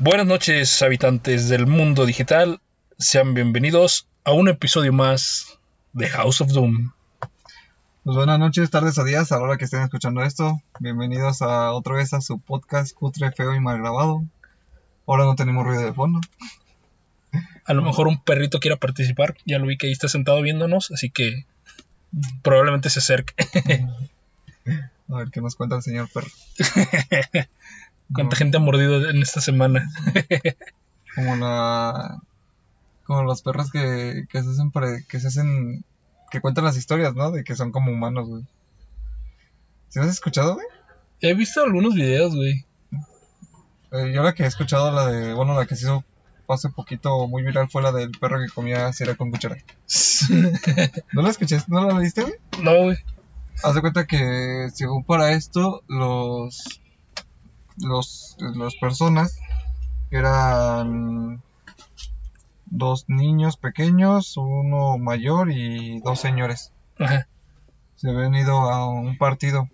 Buenas noches, habitantes del mundo digital. Sean bienvenidos a un episodio más de House of Doom. Pues buenas noches, tardes o días, a la hora que estén escuchando esto. Bienvenidos a otra vez a su podcast cutre, feo y mal grabado. Ahora no tenemos ruido de fondo. A lo mejor un perrito quiera participar. Ya lo vi que ahí está sentado viéndonos, así que probablemente se acerque. A ver qué nos cuenta el señor perro. ¿Cuánta gente ha mordido en esta semana? Como la. Como los perros que, que se hacen. pre- que se hacen. que cuentan las historias, ¿no? De que son como humanos, güey. ¿Sí has escuchado, güey? He visto algunos videos, güey. Eh, yo la que he escuchado, la de. Bueno, la que se hizo hace poquito muy viral fue la del perro que comía cereal con cuchara. ¿No la escuchaste? ¿No la viste, güey? no, güey. Haz de cuenta que según para esto, los los las personas eran dos niños pequeños, uno mayor y dos señores. Ajá. Se habían ido a un partido.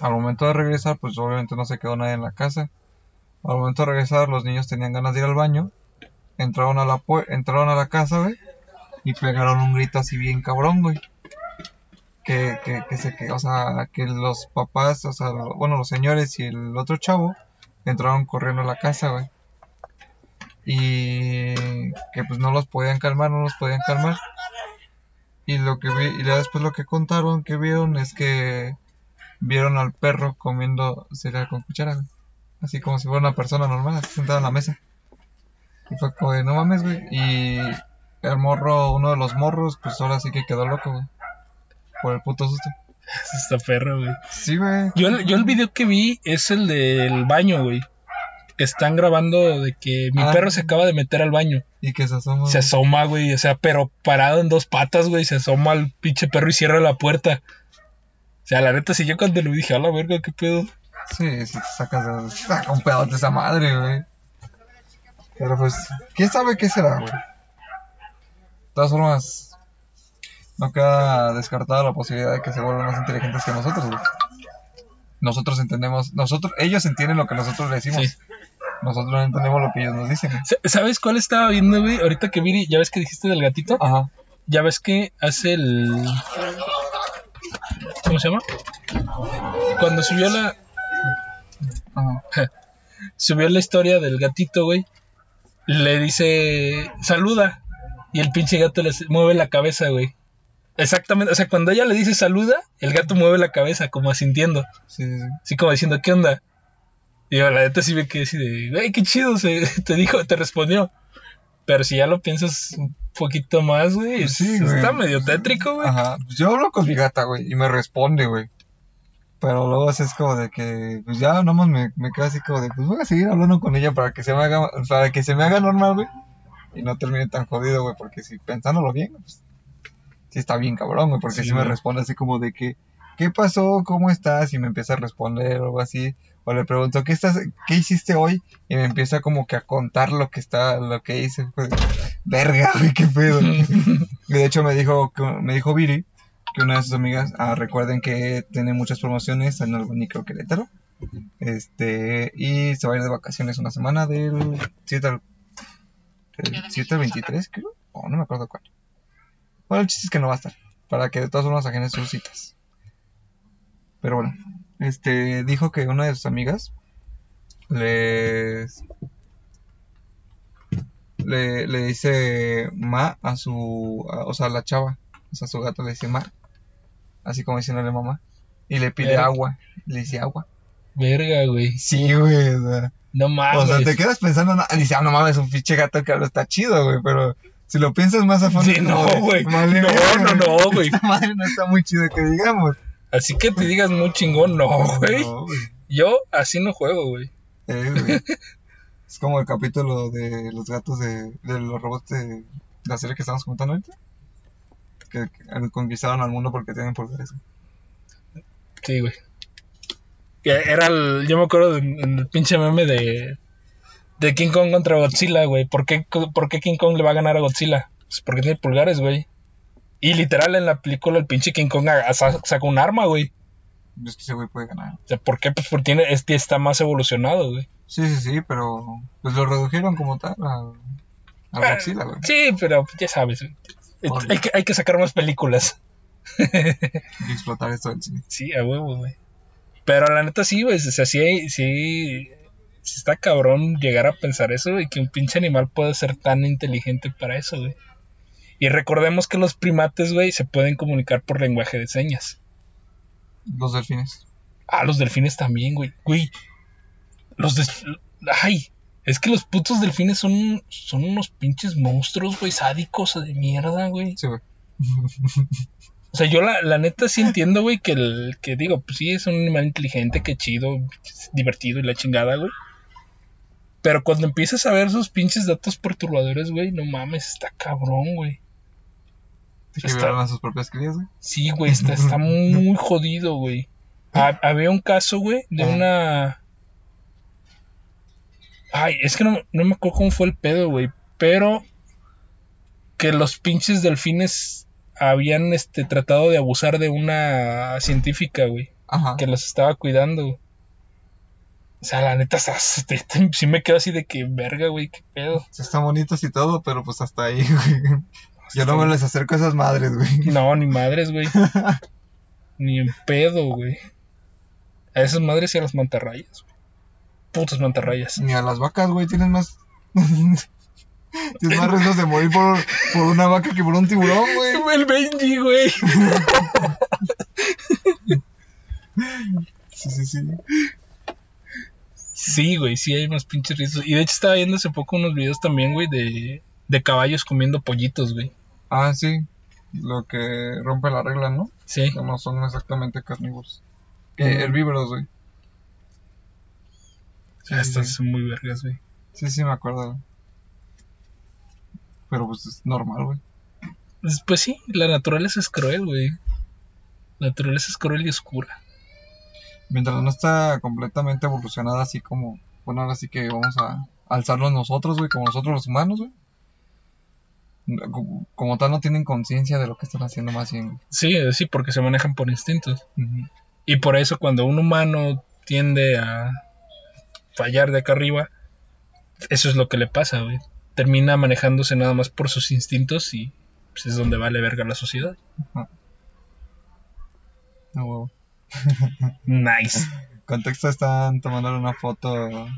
Al momento de regresar, pues obviamente no se quedó nadie en la casa. Al momento de regresar, los niños tenían ganas de ir al baño. Entraron a la entraron a la casa, güey, y pegaron un grito así bien cabrón, güey. Que, que, que se que, o sea, que los papás, o sea, lo- bueno, los señores y el otro chavo entraron corriendo a la casa, güey. Y que pues no los podían calmar, no los podían calmar. Y lo que vi, y después lo que contaron que vieron es que vieron al perro comiendo cereal con cuchara. Así como si fuera una persona normal, así sentada en la mesa. Y fue como de, no mames, güey. Y el morro, uno de los morros, pues ahora sí que quedó loco, güey. Por el puto susto. Está perro, güey. Sí, güey. Yo, yo el video que vi es el del baño, güey. Que están grabando de que mi Ah. perro se acaba de meter al baño. Y que se asoma. Se asoma, güey. O sea, pero parado en dos patas, güey. Se asoma al pinche perro y cierra la puerta. O sea, la neta, si yo cuando lo vi dije, a la verga, qué pedo. Sí, si te sacas de... Saca un pedote de esa madre, güey. Pero pues, ¿quién sabe qué será, güey? De todas formas, no queda descartada la posibilidad de que se vuelvan más inteligentes que nosotros, güey. Nosotros entendemos, nosotros, ellos entienden lo que nosotros le decimos. Sí. Nosotros no entendemos lo que ellos nos dicen. Sa- ¿Sabes cuál estaba viendo, güey? Ahorita que vi, ya ves que dijiste del gatito. Ajá. Ya ves que hace el. ¿Cómo se llama? Cuando subió la. Ajá. Subió la historia del gatito, güey. Le dice. Saluda. Y el pinche gato le mueve la cabeza, güey. Exactamente. O sea, cuando ella le dice saluda, el gato mueve la cabeza, como asintiendo. Sí, sí, sí. Así como diciendo, ¿qué onda? Y yo, la neta sí ve que así de, güey, qué chido, se, te dijo, te respondió. Pero si ya lo piensas un poquito más, güey, Pues sí, está güey. Medio tétrico, güey. Ajá. Pues yo hablo con mi gata, güey, y me responde, güey. Pero luego es como de que, pues ya nomás me, me quedo así como de, pues voy a seguir hablando con ella para que se me haga, para que se me haga normal, güey. Y no termine tan jodido, güey, porque si pensándolo bien, pues, sí está bien cabrón, güey, porque Sí, si me responde así como de que, ¿qué pasó? ¿Cómo estás? Y me empieza a responder o algo así. O le pregunto, ¿qué estás, qué hiciste hoy? Y me empieza como que a contar lo que está, lo que hice. Pues, verga, güey, qué pedo. Y de hecho me dijo, que- me dijo Viri que una de sus amigas, ah, recuerden que tiene muchas promociones en Albanico Querétaro. Este, y se va a ir de vacaciones una semana del 7 al, del 7 al 23, creo. O no me acuerdo cuál. Bueno, el chiste es que no va a estar. Para que de todas formas agenden sus citas. Pero bueno, este, dijo que una de sus amigas les le, le dice ma a su, a- o sea, a la chava, o sea, a su gato le dice ma, así como diciéndole mamá, y le pide Verga. agua, le dice agua. Verga, güey. Sí, güey, o sea, No o mames. sea, te quedas pensando, no, dice, ah, no mames, un pinche gato que habla está chido, güey, pero si lo piensas más a fondo, Sí, no, güey. No, no, no, güey. Esta madre no está muy chido que digamos. Así que te digas muy chingón, no, güey. No. Yo así no juego, güey. Eh, güey. Es como el capítulo de los gatos de, de los robots de la serie que estamos comentando ahorita. Que, que conquistaron al mundo porque tienen poderes. Sí, güey. Que Era el, yo me acuerdo del del pinche meme de, de King Kong contra Godzilla, güey. ¿Por qué, ¿Por qué King Kong le va a ganar a Godzilla? Pues porque tiene pulgares, güey. Y literal en la película el pinche King Kong saca un arma, güey. Es que ese güey puede ganar. O sea, ¿por qué? Pues porque tiene, este está más evolucionado, güey. Sí, sí, sí, pero pues lo redujeron como tal a, a Godzilla, güey. Sí, pero ya sabes. Hay que, hay que sacar más películas. Y explotar esto del cine. Sí, a huevo, güey. Pero la neta sí, güey. O sea, sí, sí, sí está cabrón llegar a pensar eso, güey. Que un pinche animal puede ser tan inteligente para eso, güey. Y recordemos que los primates, güey, se pueden comunicar por lenguaje de señas. Los delfines. Ah, los delfines también, güey. Güey. Los des... Ay. Es que los putos delfines son, son unos pinches monstruos, güey, sádicos de mierda, güey. Sí, güey. O sea, yo la, la neta sí entiendo, güey, que el que digo, pues sí, es un animal inteligente, que chido, divertido y la chingada, güey. Pero cuando empiezas a ver sus pinches datos perturbadores, güey, no mames, está cabrón, güey. Que Está- violan a sus propias crías, güey. Sí, güey, está, está muy jodido, güey. Ha- había un caso, güey, de una... Ay, es que no, no me acuerdo cómo fue el pedo, güey. Pero que los pinches delfines habían este, tratado de abusar de una científica, güey. Ajá. Que los estaba cuidando. O sea, la neta, sí me quedo así de que verga, güey, qué pedo. Sí, Están bonitos y todo, pero pues hasta ahí, güey. Yo no me les acerco a esas madres, güey. No, ni madres, güey. ni en pedo, güey. A esas madres y a las mantarrayas, güey. Putas mantarrayas. Ni a las vacas, güey. Tienes más. Tienes más riesgos de morir por, por una vaca que por un tiburón, güey. El Benji, güey. Sí, sí, sí. Sí, güey, sí hay más pinches riesgos. Y de hecho estaba viendo hace poco unos videos también, güey, de, de caballos comiendo pollitos, güey. Ah, sí. Lo que rompe la regla, ¿no? Sí. Que no son exactamente carnívoros. Mm. herbívoros, güey. Sí, Estas sí. son muy vergas, güey. Sí, sí, me acuerdo. Pero pues es normal, güey. Pues, pues sí, la naturaleza es cruel, güey. La naturaleza es cruel y oscura. Mientras no está completamente evolucionada así como... Bueno, ahora sí que vamos a alzarnos nosotros, güey, como nosotros los humanos, güey. No, Como, como tal no tienen conciencia de lo que están haciendo más bien. güey. Sí, sí, porque se manejan por instintos. Ujú. Y por eso cuando un humano tiende a fallar de acá arriba, eso es lo que le pasa, güey. Termina manejándose nada más por sus instintos y pues, es donde vale verga la sociedad. Ah, huevo. Nice. Contexto están tomando una foto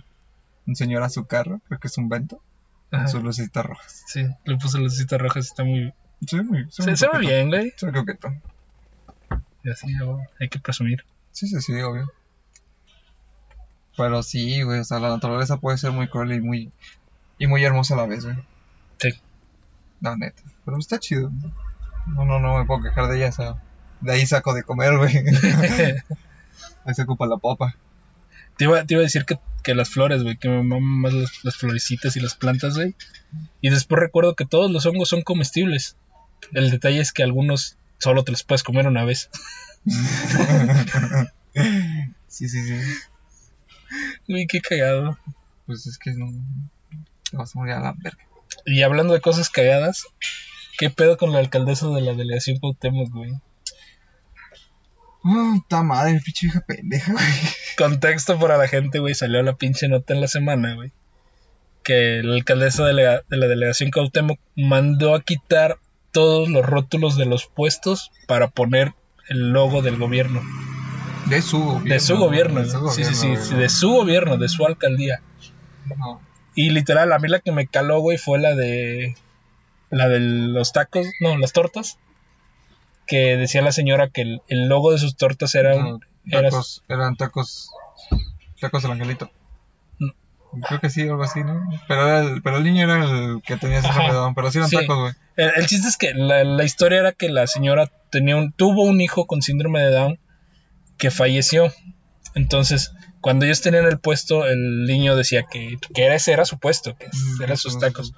un señor a su carro, creo que es un vento, con sus lucecitas rojas. Sí, le puse lucecitas rojas, está muy... Sí, muy, sí, Se, muy se ve bien, güey. Se ve coqueto. Y así, hay que presumir. Sí, sí, sí, obvio. Pero sí, güey, o sea, la naturaleza puede ser muy cruel y muy, y muy hermosa a la vez, güey. Sí. La neta. Pero está chido. No, no, no me puedo quejar de ella, o sea, de ahí saco de comer, güey. ahí se ocupa la papa. Te iba, te iba a decir que, que las flores, güey, que me maman más las, las florecitas y las plantas, güey. Y después recuerdo que todos los hongos son comestibles. El detalle es que algunos solo te los puedes comer una vez. sí, sí, sí. Uy, qué cagado. Pues es que no. Te vas a morir a la verga. Y hablando de cosas cagadas, ¿qué pedo con la alcaldesa de la delegación Cuauhtémoc, güey? Ta madre, pinche hija pendeja, güey. Contexto para la gente, güey, salió la pinche nota en la semana, güey. Que la alcaldesa de la, de la delegación Cuauhtémoc mandó a quitar todos los rótulos de los puestos para poner el logo del gobierno. De su gobierno. De su gobierno, de su sí, sí, sí, gobierno, de su gobierno, de su alcaldía. No. Y literal, a mí la que me caló, güey, fue la de. La de los tacos, no, las tortas. Que decía la señora que el, el logo de sus tortas era. No, era- tacos, eran tacos. Tacos del angelito. No. Creo que sí, algo así, ¿no? Pero, era el, pero el niño era el que tenía ese redón, pero sí eran Sí. tacos, güey. El, el chiste es que la, la historia era que la señora tenía un, tuvo un hijo con síndrome de Down que falleció. Entonces, cuando ellos tenían el puesto, el niño decía que, que era, ese era su puesto, que eran sus tacos.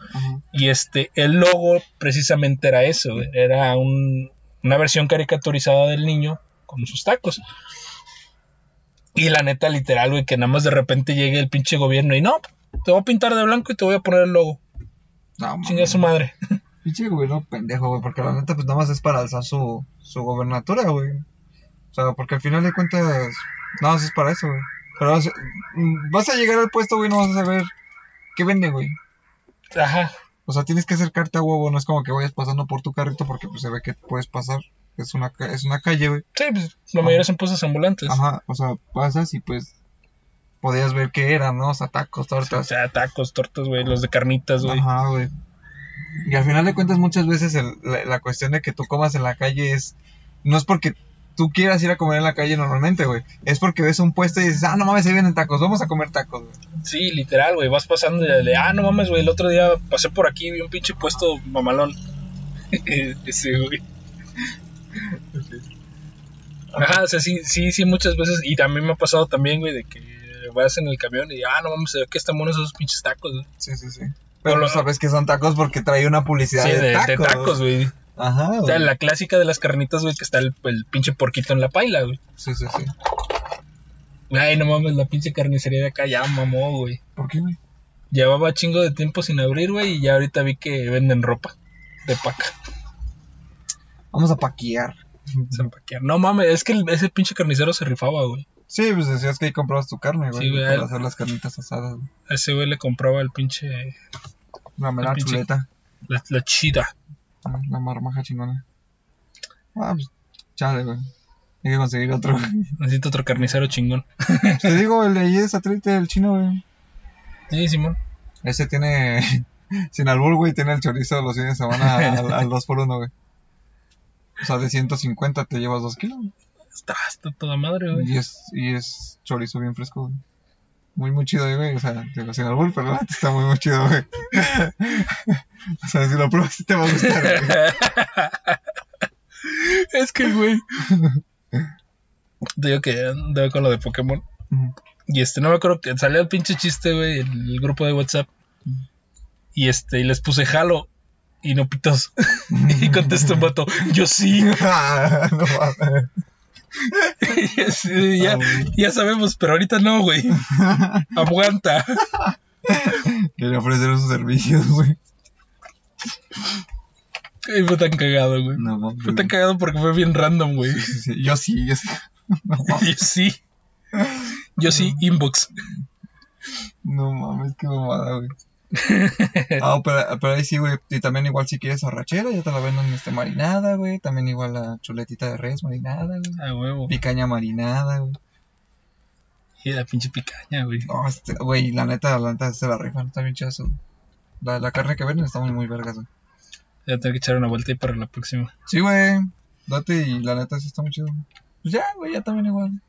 Y este, el logo precisamente era eso, era un- una versión caricaturizada del niño con sus tacos. Y la neta, literal, güey, que nada más de repente llegue el pinche gobierno y no, te voy a pintar de blanco y te voy a poner el logo. No, Chinga su madre. Pinche gobierno pendejo, güey, porque la neta, pues nada más es para alzar su, su gobernatura, güey. sea, porque al final de cuentas, no, eso es para eso, güey. Pero o sea, mm, vas a llegar al puesto, güey, no vas a saber qué vende, güey. Ajá. O sea, tienes que acercarte a huevo, no es como que vayas pasando por tu carrito porque pues se ve que puedes pasar. Es una, es una calle, güey. Sí, pues la mayoría son puestos ambulantes. Ajá, o sea, pasas y pues podías ver qué eran, ¿no? O sea, tacos, O tortas. sea, tacos, tortas, güey, los de carnitas, güey. Ajá, güey. Y al final de cuentas muchas veces el- la, la cuestión de que tú comas en la calle es... No es porque tú quieras ir a comer en la calle normalmente, güey. Es porque ves un puesto y dices, ah, no mames, ahí vienen tacos, vamos a comer tacos, güey. Sí, literal, güey. Vas pasando y de, ah, no mames, güey. El otro día pasé por aquí y vi un pinche puesto mamalón. Ese, güey. Ajá, o sea, sí, sí, sí, muchas veces. Y también me ha pasado también, güey, de que vas en el camión y, ah, no mames, se ve que están buenos esos pinches tacos, güey. Sí, sí, sí. Pero no sabes que son tacos porque trae una publicidad Sí, de, de, de tacos. tacos, güey. Ajá, O sea, güey. la clásica de las carnitas, güey, que está el, el pinche porquito en la paila, güey. Sí, sí, sí. Ay, no mames, la pinche carnicería de acá ya mamó, güey. ¿Por qué, güey? Llevaba chingo de tiempo sin abrir, güey, y ya ahorita vi que venden ropa de paca. Vamos a paquear. Se empaquear. No mames, es que el- ese pinche carnicero se rifaba, güey. Sí, pues decías que ahí comprabas tu carne, güey. Sí, güey. Para hacer las carnitas asadas, güey. A ese güey le compraba el pinche. La mera chuleta. La, la chida. La marmaja chingona. Ah, pues, chale, güey. Hay que conseguir otro. Necesito otro carnicero chingón. Te digo, el de ahí es satélite el chino, güey. Sí, Simón. Ese tiene, sin albur, güey, tiene el chorizo los fines de semana al, al 2 por 1 güey. O sea, de 150 te llevas 2 kilos. Está, está toda madre, güey. Y es, y es chorizo bien fresco, güey. Muy, muy chido, güey. O sea, digo, sin albur, pero la está muy, muy chido, güey. o sea, si lo pruebas, sí te va a gustar, güey. es que, güey. Digo que andaba con lo de Pokémon. Y este, no me acuerdo que salió el pinche chiste, güey, en el grupo de WhatsApp. Y este, y les puse jalo. Y no pitos. y contestó un vato, yo sí. Ah, no mames. Ya, Ah, ya sabemos, pero ahorita no, güey. Aguanta. Quería ofrecer sus servicios, güey. Fue tan cagado, güey. No. Fue tan cagado porque fue bien random, güey. Sí, sí, sí. Yo sí, yo sí. No. Yo sí. Yo sí, inbox. No mames, qué mamada, güey. Ah, pero, pero ahí sí, güey. Y también igual si quieres arrachera, ya te la venden este, marinada, güey. También igual la chuletita de res marinada, güey. A huevo. Picaña marinada, güey. Y la pinche picaña, güey. No, este, güey, la neta, la neta se la rifan, está bien chido eso. La, la carne que venden está muy, muy vergas, güey. Ya tengo que echar una vuelta ahí para la próxima. Sí, güey. Date y la neta sí está muy chido. Pues ya, güey, ya también igual.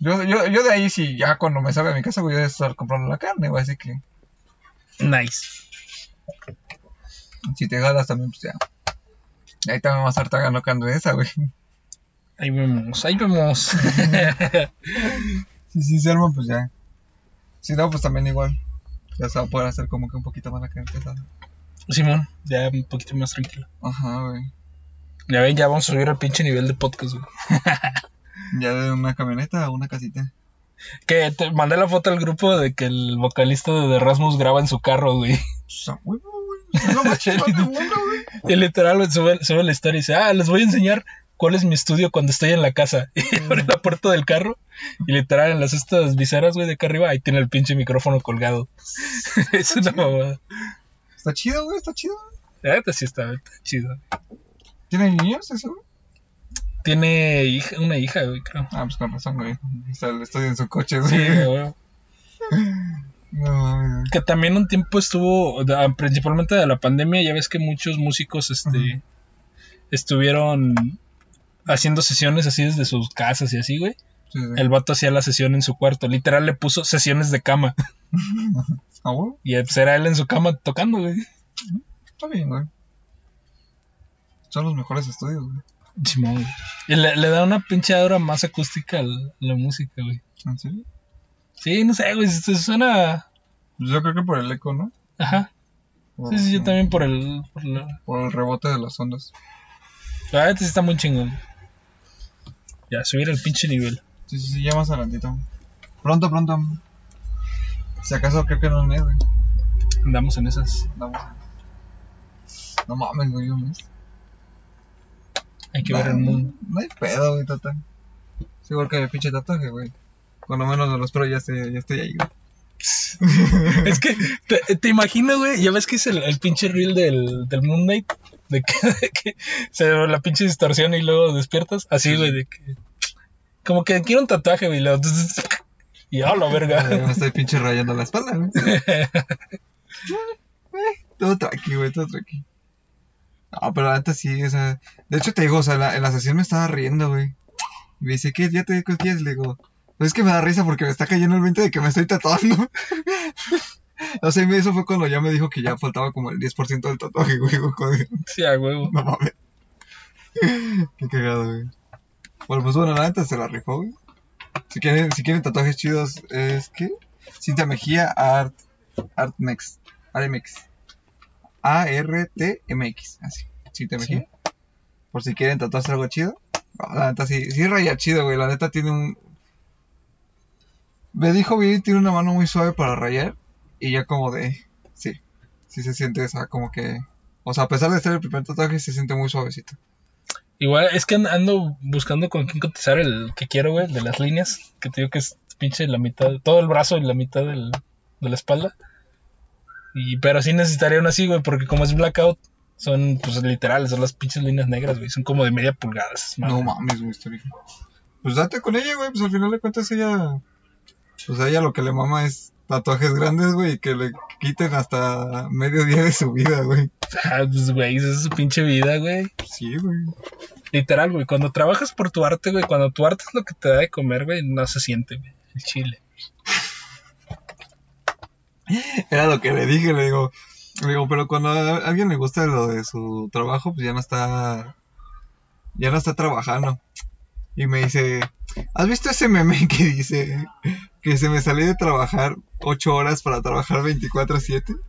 Yo, yo, yo de ahí sí, ya cuando me salga a mi casa, voy a estar comprando la carne, güey. Así que Nice. si te ganas también, pues ya. Ahí también vas a estar ganando esa, güey. Ahí vemos, ahí vemos. Si sí se arma, pues ya. Si no, pues también igual. Ya se va a poder hacer como que un poquito más la pesada. Simón, ya un poquito más tranquilo. Ajá, güey. Ya ven, ya vamos a subir al pinche nivel de podcast, güey. Ya de una camioneta a una casita. Que te mandé la foto al grupo de que el vocalista de Rasmus graba en su carro, güey. Pues chido. Y literal, sube, sube la historia y dice, ah, les voy a enseñar cuál es mi estudio cuando estoy en la casa. Y abre la puerta del carro y literal en las estas viseras, güey, de acá arriba, ahí tiene el pinche micrófono colgado. es una mamada. Está chido, güey, está chido. Neta sí está, está chido. ¿Tiene niños ese, güey? Tiene hija, una hija, güey, creo. Ah, pues con razón, güey. O sea, estoy en su coche, Sí, güey. güey. No güey. Que también un tiempo estuvo, principalmente de la pandemia, ya ves que muchos músicos este, estuvieron haciendo sesiones así desde sus casas y así, güey. Sí, sí. El vato hacía la sesión en su cuarto. Literal le puso sesiones de cama. Ah, güey. Y pues era él en su cama tocando, güey. Está bien, güey. Son los mejores estudios, güey. Simón. Y le, le da una pinche aura más acústica a la, a la música, güey. ¿En serio? Sí, no sé, güey. Se suena. Pues Yo creo que por el eco, ¿no? Ajá. Por- Sí, sí, yo también por el. Por la... Por el rebote de las ondas. La neta sí está muy chingón. Ya, subir el pinche nivel. Sí, sí, sí, ya más adelantito. Pronto, pronto. Si acaso creo que no es güey. Andamos en esas. Vamos. No mames, güey, un mes. Hay que ver el mundo. No hay pedo, güey, total. Es igual que el pinche tatuaje, güey. Cuando menos me lo espero, ya estoy, ya estoy ahí, güey. Es que, te, te imaginas, güey, ya ves que es el, el pinche reel del, del Moon Knight, de que, de que se la pinche distorsión y luego despiertas, así, güey, de que, como que quiero un tatuaje, güey, y luego, y a la verga. me estoy pinche rayando la espalda, güey. Eh, todo tranqui, güey, todo tranqui. No, pero la neta sí, o sea. De hecho, te digo, o sea, la, en la sesión me estaba riendo, güey. Y me dice, ¿qué? ¿Ya te qué quieres? Le digo, pues es que me da risa porque me está cayendo el 20 de que me estoy tatuando. o sea, eso fue cuando ya me dijo que ya faltaba como el 10% del tatuaje, güey. joder. Sí, a huevo. No mames. Qué cagado, güey. Bueno, pues bueno, la neta se la rifó, güey. Si quieren, si quieren tatuajes chidos, es que Cintia Mejía Art Artmex. Artmex. A-R-T-M-X. Así. Sí. Mejía. Por si quieren tatuarse algo chido. No, la neta sí, sí raya chido, güey. La neta tiene un. Me dijo bien, tiene una mano muy suave para rayar. Y ya como de. Sí. Sí se siente esa como que. O sea, a pesar de ser el primer tatuaje, se siente muy suavecito. Igual, es que and- ando buscando con quién cotizar el que quiero, güey, de las líneas, que te digo que es pinche la mitad, todo el brazo y la mitad del, de la espalda. Y, pero sí necesitaría uno así, güey, porque como es blackout, son, pues, literales, son las pinches líneas negras, güey, son como de media pulgada. esas No mames, güey, está bien. Pues date con ella, güey. Pues al final de cuentas ella. Pues a ella lo que le mama es tatuajes grandes, güey. Que le quiten hasta medio día de su vida, güey. Ah, pues, güey, esa es su pinche vida, güey. Sí, güey. Literal, güey, cuando trabajas por tu arte, güey, cuando tu arte es lo que te da de comer, güey, no se siente, güey, el chile. Era lo que le dije, le digo. Le digo, pero cuando a alguien le gusta lo de su trabajo, pues ya no está. Ya no está trabajando. Y me dice, ¿has visto ese meme que dice que se me salió de trabajar 8 horas para trabajar 24-7?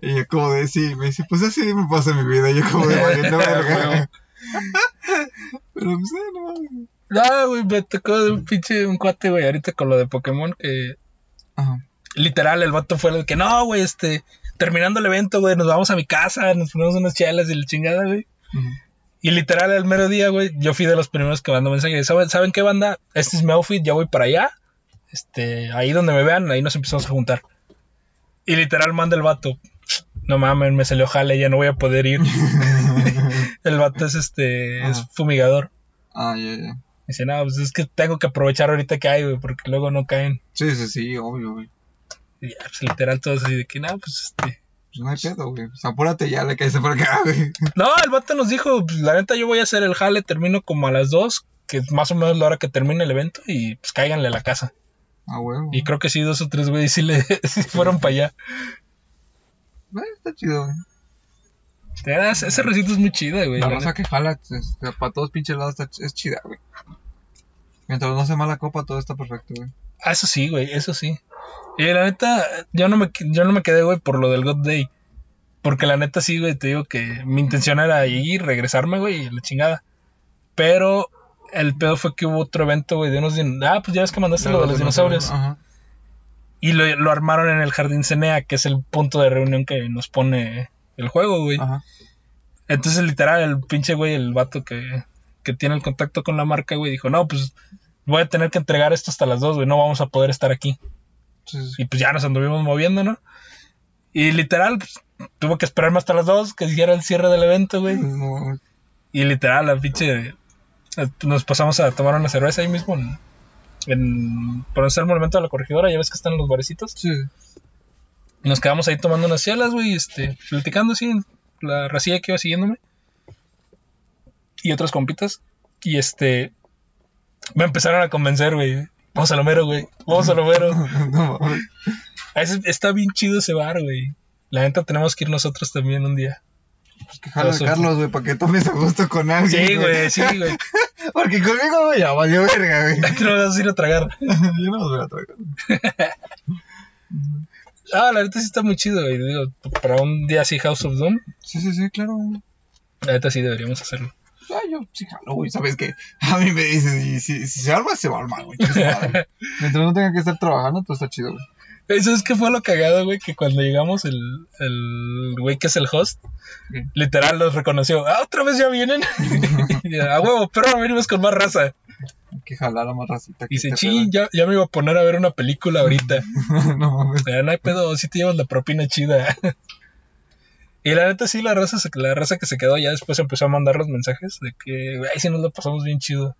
Y yo como de, sí, me dice, pues así me pasa mi vida. Yo como de, valiendo verga. Huevo. Pero pues, no. No, güey, me tocó de un pinche un cuate, güey, ahorita con lo de Pokémon, que Ajá. Literal el vato fue el que, no, güey, este, terminando el evento, güey, nos vamos a mi casa, nos ponemos unas chelas y la chingada, güey. Y literal, el mero día, güey, yo fui de los primeros que mandó mensaje. ¿Saben, ¿Saben qué banda? Este es mi outfit, ya voy para allá. Este, ahí donde me vean, ahí nos empezamos a juntar. Y literal manda el vato. No mames, me salió jale, ya no voy a poder ir. el vato es este, es fumigador. ah, ya, ya. Dice, no, pues es que tengo que aprovechar ahorita que hay, güey, porque luego no caen. Sí, sí, sí, obvio, güey. Y ya, pues literal todo así de que, no, pues este. Pues no hay pedo, güey. Pues apúrate ya, le caíste por acá, güey. No, el vato nos dijo, pues la neta yo voy a hacer el jale, termino como a las 2, que es más o menos la hora que termine el evento, y pues cáiganle a la casa. Ah, huevo. Y creo que sí, dos o tres güeyes sí le sí fueron para allá. Bueno, está chido, güey. Ese recito es muy chido, güey. La raza que jala, para todos pinches lados está, es chida, güey. Mientras no se mala copa, todo está perfecto, güey. Ah, eso sí, güey, eso sí. Y la neta, yo no me, yo no me quedé, güey, por lo del God Day. Porque la neta sí, güey, te digo que mi intención era ir, regresarme, güey, y la chingada. Pero el pedo fue que hubo otro evento, güey, de unos... din- Ah, pues ya ves que mandaste lo de los dinosaurios. Ajá. Y lo, lo armaron en el Jardín Cenea, que es el punto de reunión que nos pone el juego, güey. Ajá. Entonces, literal, el pinche güey, el vato que, que tiene el contacto con la marca, güey, dijo, no, pues voy a tener que entregar esto hasta las dos, güey, no vamos a poder estar aquí. Y pues ya nos anduvimos moviendo, ¿no? Y literal, pues, tuvo que esperarme hasta las dos, que hiciera el cierre del evento, güey. No. Y literal, la pinche... Nos pasamos a tomar una cerveza ahí mismo en... en por está el monumento de la corregidora, ya ves que están los barecitos. Sí. Y nos quedamos ahí tomando unas chelas, güey, este, platicando así, la racilla que iba siguiéndome. Y otras compitas. Y este, me empezaron a convencer, güey. Vamos a lo mero, güey. Vamos a lo mero. no está bien chido ese bar, güey. La neta tenemos que ir nosotros también un día. Pues que Carlos, güey, para que tomes a gusto con alguien. Sí, güey, sí, güey. Porque conmigo, güey, ya valió verga, güey. Lo vas a ir a tragar. Yo no los voy a traer. Ah, la neta sí está muy chido, güey. Digo, para un día así House of Doom, Sí, sí, sí, claro. la neta sí deberíamos hacerlo. Ah, yo sí jalo, güey. Sabes que a mí me dicen, y si, si se arma, se va a armar, güey. Mientras no tenga que estar trabajando, todo está chido, güey. Eso es que fue lo cagado, güey, que cuando llegamos el, el güey que es el host, Sí. literal los reconoció. Ah, otra vez ya vienen. A huevo, pero ahora venimos con más raza. Hay que jalar a más racita. Y dice, Qué ching, ya, ya me iba a poner a ver una película ahorita. pedo". no mames. Ya no hay pedo, si te llevas la propina chida. Y la neta sí, la raza, se- la raza que se quedó ya después empezó a mandar los mensajes de que, ay, si nos lo pasamos bien chido.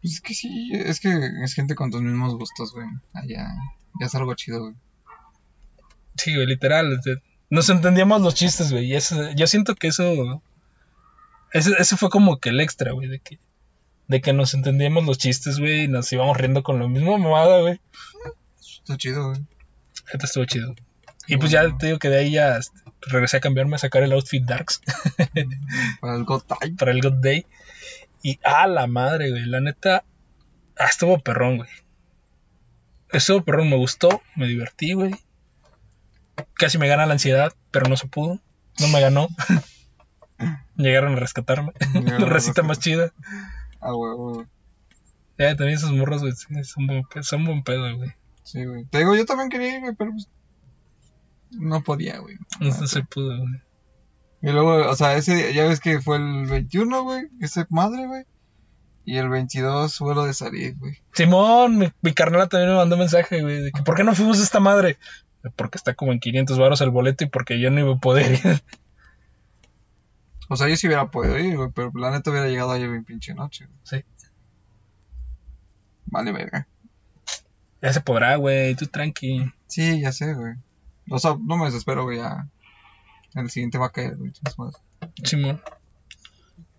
Pues es que sí, es que es gente con tus mismos gustos, güey. Allá, ya es algo chido, güey. Sí, güey, literal. Nos entendíamos los chistes, güey. Y eso, yo siento que eso. Ese, ese fue como que el extra, güey. De que, de que nos entendíamos los chistes, güey. Y nos íbamos riendo con la misma mamada, güey. Está chido, güey. Esto estuvo chido. Y pues ya te digo que de ahí ya regresé a cambiarme, a sacar el outfit Darks Para el God Type. para el God Day. Y a la madre, güey. La neta. Ah, estuvo perrón, güey. Estuvo perrón, me gustó, me divertí, güey. Casi me gana la ansiedad, pero no se pudo. No me ganó. Llegaron a rescatarme. Llegaron a recita más chida. Ah, güey, güey. También esos morros, güey. Son buen, son buen pedo, güey. Sí, güey. Te digo, yo también quería ir, güey, pero pues. No podía, güey. No, se pudo, güey. Y luego, o sea, ese día, ya ves que fue el 21, güey. Ese madre, güey. Y el 22 vuelo de salir, güey. Simón, mi, mi carnala también me mandó mensaje, güey. De que, ¿por qué no fuimos a esta madre? Porque está como en 500 baros el boleto y porque yo no iba a poder ir. O sea, yo sí hubiera podido ir, güey, pero la neta hubiera llegado ayer bien pinche noche, güey. Sí. Vale, verga. Ya se podrá, güey. Tú tranqui. Sí, ya sé, güey. O sea, no me desespero, güey, ya. El siguiente va a caer, güey. madre. Simón.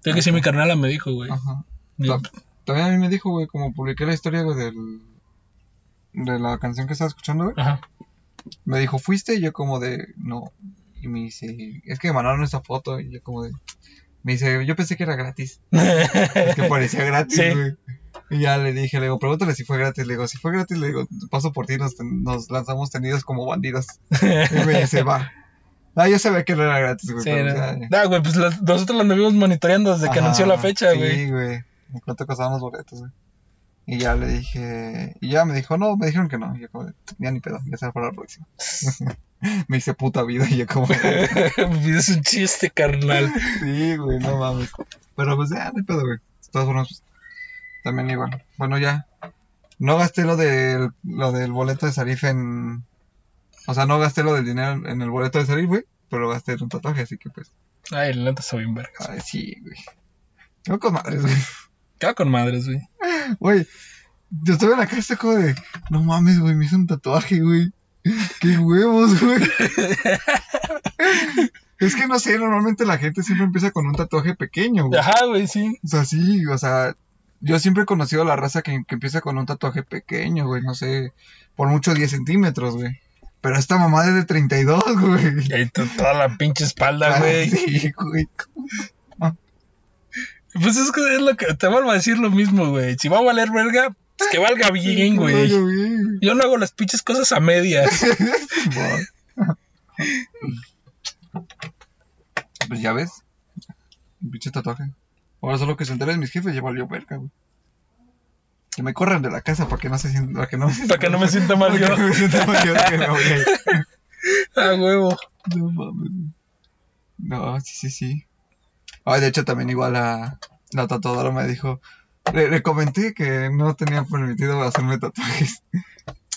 Tengo que sí, mi carnala me dijo, güey. Ajá. Ta- También a mí me dijo, güey, como publiqué la historia, güey, del... De la canción que estaba escuchando, güey. Ajá. Me dijo, ¿fuiste? Y yo como de, no. Y me dice, es que me mandaron esta foto. Y yo como de... Me dice, yo pensé que era gratis. Es que parecía gratis, Sí. Y ya le dije, le digo, pregúntale si fue gratis. Le digo, si fue gratis, le digo, paso por ti, nos, nos lanzamos tenidos como bandidos. Y me dice, va. Ah, yo sabía que no era gratis, güey. Sí, no. Ah, güey, pues nosotros lo anduvimos monitoreando desde que ajá, anunció la fecha, güey. Sí, güey. ¿En cuánto costaban los boletos, güey? Y ya le dije, y ya me dijo, no, me dijeron que no. Y yo como ya ni pedo, ya será para la próxima. me hice puta vida y yo como, es un chiste, carnal. sí, güey, no mames. Pero pues ya, hay pedo, güey. De todas formas, pues, también igual. Bueno, ya. No gasté lo del, lo del boleto de Sarif en... O sea, no gasté lo del dinero en el boleto de Sarif, güey. Pero gasté en un tatuaje, así que pues... Ay, la neta soy un verga. Ay, sí, güey. No con madres, güey. Queda con madres, güey. Güey, yo estuve en la casa como de... No mames, güey, me hice un tatuaje, güey. ¡Qué huevos, güey! es que no sé, normalmente la gente siempre empieza con un tatuaje pequeño, güey. Ajá, güey, sí. O sea, sí, o sea, yo siempre he conocido a la raza que, que empieza con un tatuaje pequeño, güey, no sé, por mucho 10 centímetros, güey. Pero esta mamá es de 32, güey. Y ahí to- toda la pinche espalda, Ah, güey. Sí, güey. Pues es que es lo que te vuelvo a decir lo mismo, güey. Si va a valer verga, pues que valga bien, güey. Yo no hago las pinches cosas a medias. Pues ya ves. Un pinche tatuaje. Ahora solo que se enteren mis jefes ya valió verga, güey. Que me corran de la casa para que no se sienta, para que no, Para que no me sienta mal yo. para que no me sienta mal yo que me voy a ir. A huevo. No mames. No, sí, sí, sí. Ay, de hecho también igual la, la tatuadora me dijo, le, le comenté que no tenía permitido hacerme tatuajes.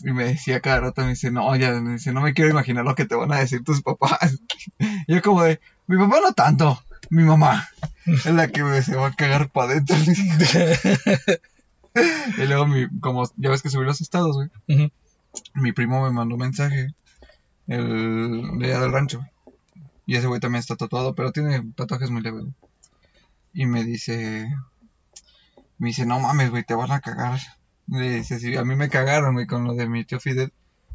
Y me decía cada rato, me dice, no, ya, me dice, no me quiero imaginar lo que te van a decir tus papás. Y yo como de, mi papá no tanto, mi mamá. Es la que me, se va a cagar para adentro. y luego, mi, como ya ves que subí los estados, güey mi primo me mandó un mensaje el de allá del rancho y ese güey también está tatuado pero tiene tatuajes muy leves güey. y me dice me dice no mames güey te van a cagar le dice sí a mí me cagaron güey con lo de mi tío Fidel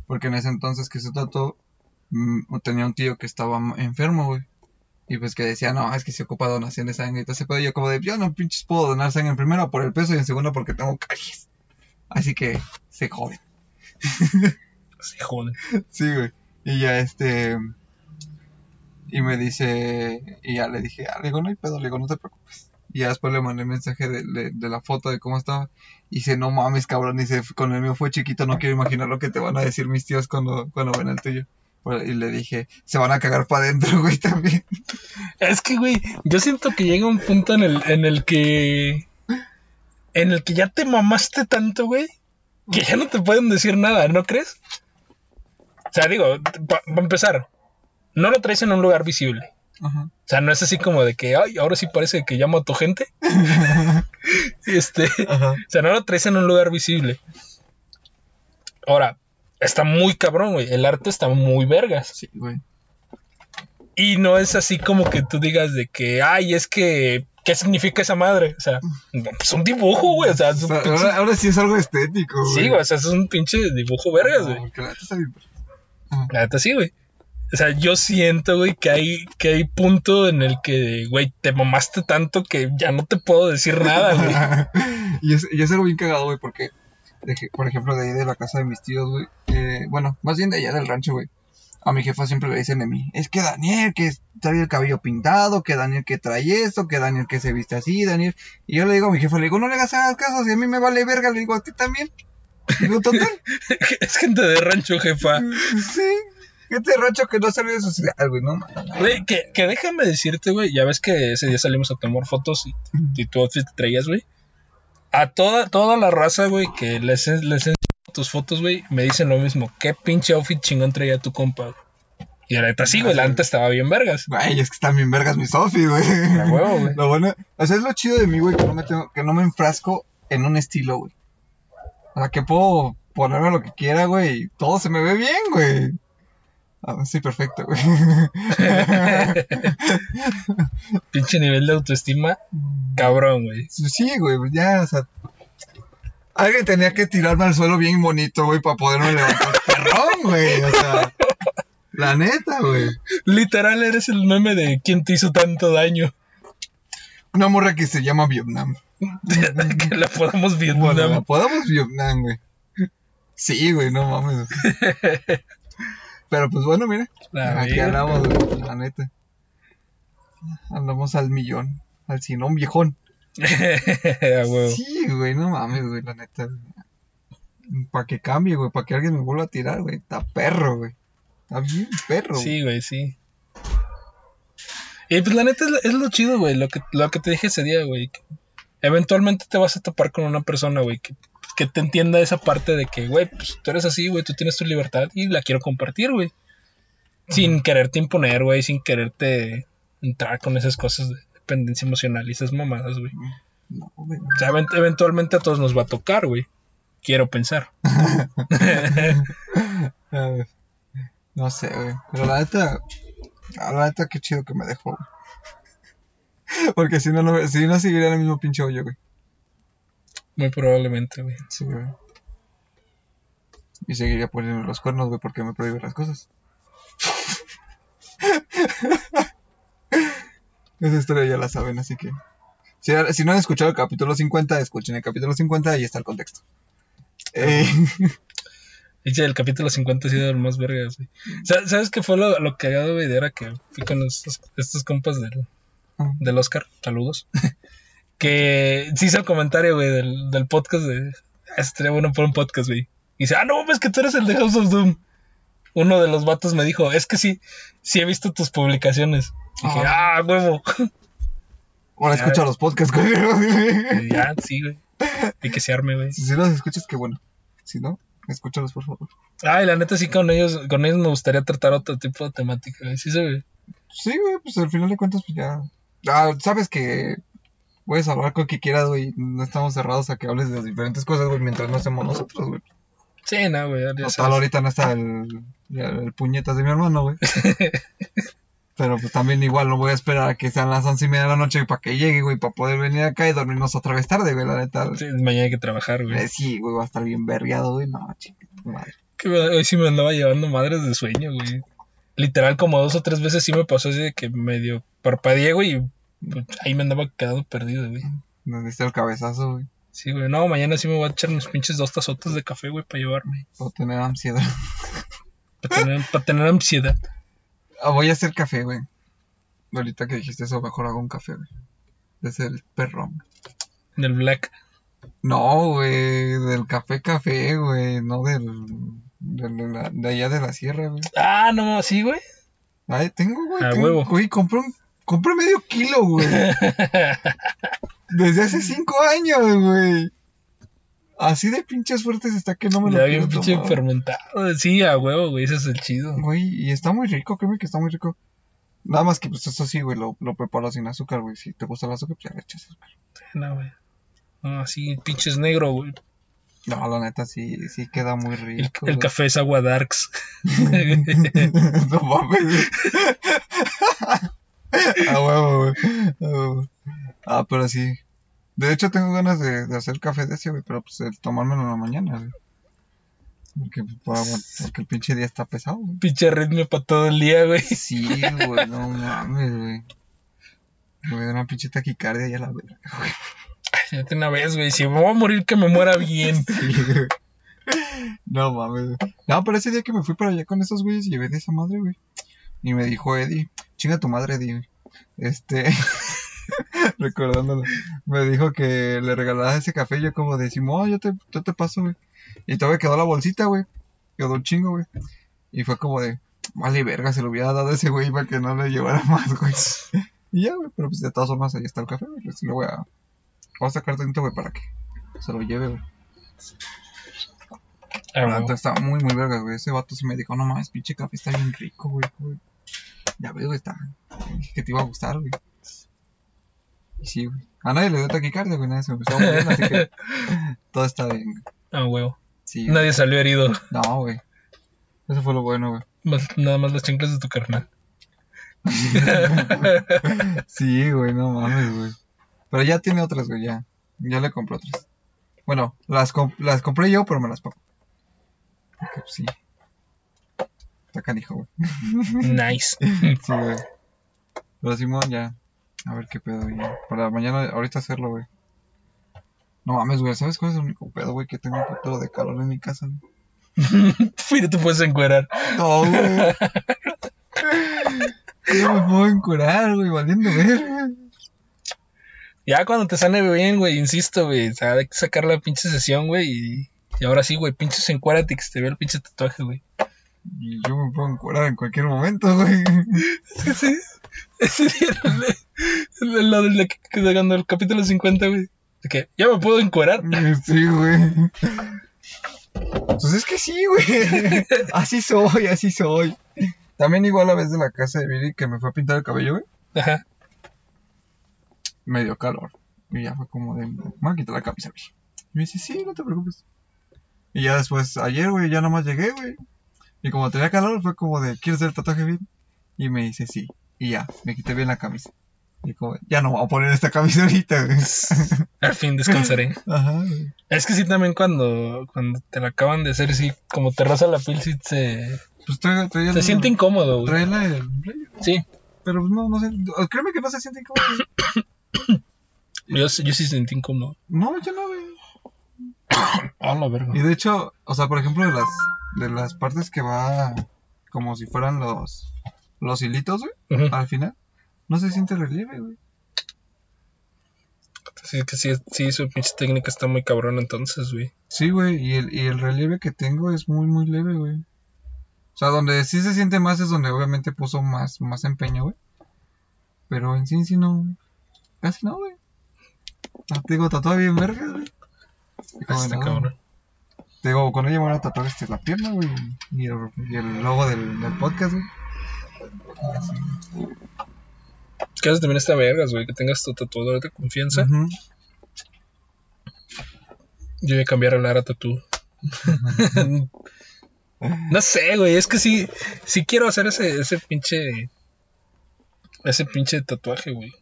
porque en ese entonces que se tatuó mm, tenía un tío que estaba enfermo güey y pues que decía, no, es que se ocupa donación de sangre y todo ese pedo. Y yo como de, yo no pinches puedo donar sangre en primera por el peso y en segunda porque tengo caries. Así que se joden. Sí, joder. Sí, güey. Y ya este. Y me dice. Y ya le dije, ah, le digo, no hay pedo, le digo, no te preocupes. Y ya después le mandé mensaje de, de- de la foto de cómo estaba. Y dice, no mames, cabrón. Dice, con el mío fue chiquito, no quiero imaginar lo que te van a decir mis tíos cuando, cuando ven el tuyo. Y le dije, se van a cagar para adentro, güey, también. Es que, güey, yo siento que llega un punto en el, en el que. En el que ya te mamaste tanto, güey. Que ya no te pueden decir nada, ¿no crees? O sea, digo, para empezar, no lo traes en un lugar visible. O sea, no es así como de que, ay, ahora sí parece que ya mató gente. este, o sea, no lo traes en un lugar visible. Ahora, está muy cabrón, güey. El arte está muy vergas. Sí, güey. Y no es así como que tú digas de que, ay, es que, ¿qué significa esa madre? O sea, no, pues un dibujo, güey. O sea, es O un sea, pinche- ahora, ahora sí es algo estético, güey. Sí, güey, o sea, es un pinche dibujo vergas, güey. No. La neta sí, güey. O sea, yo siento, güey, que hay, que hay punto en el que, güey, te mamaste tanto que ya no te puedo decir nada, güey. y, es, y es algo bien cagado, güey, porque, de que, por ejemplo, de ahí de la casa de mis tíos, güey, eh, bueno, más bien de allá del rancho, güey, a mi jefa siempre le dicen de mí, es que Daniel que trae el cabello pintado, que Daniel que trae esto, que Daniel que se viste así, Daniel, y yo le digo a mi jefa, le digo, no le hagas caso, si a mí me vale verga, le digo, a ti también. Digo, total, es gente de rancho, jefa. sí, este rancho que no salió de su ciudad, güey, no. Güey, que, que déjame decirte, güey, ya ves que ese día salimos a tomar fotos y, y tu outfit traías, güey. A toda, toda la raza, güey, que les, les enseño tus fotos, güey, me dicen lo mismo. ¿Qué pinche outfit chingón traía tu compa? güey? Y la neta sí, güey, la neta estaba bien vergas. Güey, es que están bien vergas mis outfits, güey. A huevo, güey. Lo bueno, o sea, es lo chido de mí, güey, que no me tengo, que no me enfrasco en un estilo, güey. O sea, que puedo ponerme lo que quiera, güey, y todo se me ve bien, güey. Ah, sí, perfecto, güey. Pinche nivel de autoestima, cabrón, güey. sí, güey, pues ya, o sea. Alguien tenía que tirarme al suelo bien bonito, güey, para poderme levantar perrón, güey. O sea, la neta, güey. Literal eres el meme de quién te hizo tanto daño. Una morra que se llama Vietnam. que la podamos Bueno, la Vietnam. apodamos Vietnam, güey. Sí, güey, no mames. Pero pues bueno, mira. La aquí andamos, güey, la neta. Andamos al millón. Al sinón viejón. Sí, güey, no mames, güey, la neta. Para que cambie, güey, para que alguien me vuelva a tirar, güey. Está perro, güey. Está bien perro. Sí, güey, sí. Y pues la neta es, lo- es lo chido, güey, lo que, lo que te dije ese día, güey. Eventualmente te vas a topar con una persona, güey, que, que te entienda esa parte de que, güey, pues tú eres así, güey, tú tienes tu libertad y la quiero compartir, güey. Sin quererte imponer, güey, sin quererte entrar con esas cosas de dependencia emocional y esas mamadas, güey. No, güey. O sea, event- eventualmente a todos nos va a tocar, güey. Quiero pensar. No sé, güey. Pero la neta. ah, La neta, qué chido que me dejó, güey. Porque si no, no, si no seguiría en el mismo pinche hoyo, güey. Muy probablemente, güey. Sí, güey. Y seguiría poniendo los cuernos, güey, porque me prohíbe las cosas. Esa historia ya la saben, así que. Si, si no han escuchado el capítulo 50, escuchen el capítulo 50, ahí está el contexto. Eh, el capítulo 50 ha sido el más vergas, güey. Sa- ¿Sabes qué fue lo, lo cagado, güey? Era que fui con estos, estos compas del, del Oscar, saludos. que sí hizo el comentario, güey, del, del podcast de. "Ah, Estaría bueno por un podcast, güey. Y dice, ah, no mames, que tú eres el de House of Doom. Uno de los vatos me dijo, es que sí, sí he visto tus publicaciones. Y dije, ah, huevo. Ahora Ya. escucha los podcasts, güey. Y ya, sí, güey. Hay que se arme, güey. Si los escuchas, qué bueno. Si no, escúchalos, por favor. Ay, la neta sí con ellos, con ellos me gustaría tratar otro tipo de temática, güey. Sí se Sí, güey, pues al final de cuentas, pues ya. Ah, sabes que puedes hablar con quien quieras, güey. No estamos cerrados a que hables de diferentes cosas, güey, mientras no seamos nosotros, güey. Sí, no, güey. Total, sabes. ahorita no está el, el puñetas de mi hermano, güey. Pero pues también igual no voy a esperar a que sean las once y media de la noche para que llegue, güey, para poder venir acá y dormirnos otra vez tarde, güey, la neta. Sí, mañana hay que trabajar, güey. Eh, sí, güey, va a estar bien vergueado, güey. No, chica, madre. Que hoy sí me andaba llevando madres de sueño, güey. Literal, como dos o tres veces sí me pasó así de que medio parpadeé, güey, y ahí me andaba quedando perdido, güey. Nos diste el cabezazo, güey. Sí, güey. No, mañana sí me voy a echar unos pinches dos tazotas de café, güey, para llevarme. Puedo tener ansiedad. Para tener, para tener ansiedad. Ah, voy a hacer café, güey. Ahorita que dijiste eso, mejor hago un café, güey. Es el perrón. Del Black. No, güey, del café café, güey, no del, del- de, la- de allá de la sierra, güey. Ah, no, sí, güey. Ay, tengo, güey. A tengo- huevo. Güey, compré, un, compré medio kilo, güey. Desde hace cinco años, güey. Así de pinches fuertes está que no me lo Ya bien pinche tomar. fermentado. Sí, a huevo, güey. Ese es el chido. Güey, y está muy rico, créeme que está muy rico. Nada más que, pues, eso sí, güey, lo, lo preparo sin azúcar, güey. Si te gusta el azúcar, pues ya le echas azúcar. No, güey. No, así, pinches negro, güey. No, la neta, sí, sí queda muy El, rico. el güey. café es agua darks. no mames, güey. A huevo, güey. A. Ah, pero sí. De hecho, tengo ganas de, de hacer café de ese, güey, pero pues el tomármelo en la mañana, güey. Porque, pues, porque el pinche día está pesado, güey. pinche ritmo para todo el día, güey. Sí, güey, no mames, güey. Me da una pinche taquicardia ya la verga, güey. Fíjate una vez, güey. Si me voy a morir, que me muera bien. No mames. güey. No, pero ese día que me fui para allá con esos güeyes, llevé de esa madre, güey. Y me dijo Eddie, chinga tu madre, güey. Este, recordándolo, me dijo que le regalara ese café. Yo, como de Simón, yo te, yo te paso, güey. Y todavía quedó la bolsita, güey. Quedó un chingo, güey. Y fue como de, vale, verga, se lo hubiera dado a ese güey para que no le llevara más, güey. Y ya, güey, pero pues de todas formas ahí está el café, güey. Pues le voy a, voy a sacar tanto, güey, para que se lo lleve, güey. Ah, estaba muy, muy verga, güey. Ese vato se me dijo, no mames, pinche café está bien rico, güey. güey". Ya veo, güey, está. Dije que te iba a gustar, güey. Y sí, güey. A nadie le dio taquicardia, güey. Nadie se empezó a morir, así que todo está bien, güey. Ah, huevo. Sí, güey. Nadie salió herido. No, güey. Eso fue lo bueno, güey. Más- nada más las chanclas de tu carnal. Sí, güey, no mames, güey. Pero ya tiene otras, güey, ya. Ya le compré otras. Bueno, las, comp- las compré yo, pero me las pago. Porque, pues, sí. Está canijo, güey. Nice. Sí, güey. Pero Simón, ya. A ver qué pedo, ya. Para mañana, ahorita hacerlo, güey. No mames, güey. ¿Sabes cuál es el único pedo, güey? Que tengo un poquito de calor en mi casa, güey. Mira, te puedes encuerar. No, güey. Yo me puedo encurar, güey, valiendo ver. Ya cuando te sane bien, güey, insisto, güey. O sea, hay que sacar la pinche sesión, güey. Y, y ahora sí, güey, pinches encuérate que se te vea el pinche tatuaje, güey. Y yo me puedo encurar en cualquier momento, güey. Sí, ese día el, el, el, el, capítulo 50, güey. De que ya me puedo encuerar. Sí, güey. Pues es que sí, güey. Así soy, así soy. También igual la vez de la casa de Viri que me fue a pintar el cabello, güey. Ajá. me dio calor. Y ya fue como de, me voy a quitar la camisa, güey. Y me dice, sí, no te preocupes. Y ya después, ayer, güey, ya nomás llegué, güey. Y como tenía calor, fue como de, ¿quieres hacer el tatuaje bien? Y me dice, sí. Y ya, me quité bien la camisa. Y como, ya no voy a poner esta camisa ahorita. Al fin descansaré. Ajá. Es que sí, también cuando, cuando te la acaban de hacer, sí, como te roza la piel, sí se, Pues trae, trae el- se siente incómodo, güey. trae la- el blazer. Sí, Pero no, no sé. Créeme que no se siente incómodo. yo, yo sí sentí incómodo. No, yo no, güey. Ah, la verga. Y de hecho, o sea, por ejemplo, de las, de las partes que va como si fueran los, los hilitos, güey, Ujú. al final, no se siente relieve, güey. Sí, que sí, sí, su pinche técnica está muy cabrón entonces, güey. Sí, güey, y el, y el relieve que tengo es muy, muy leve, güey. O sea, donde sí se siente más es donde obviamente puso más, más empeño, güey. Pero en sí, sí no, casi no, güey. Te digo, tatuado bien verga, güey. Está cabrón. Te digo, con ella me van a tatuar este, la pierna, güey. Y el, y el logo del, del podcast, güey. Así. Que también esta vergas, güey, que tengas tu tatuador de confianza. Yo voy a cambiar a Lara Tatú. no sé, güey, es que sí, sí quiero hacer ese, ese pinche, ese pinche tatuaje, güey.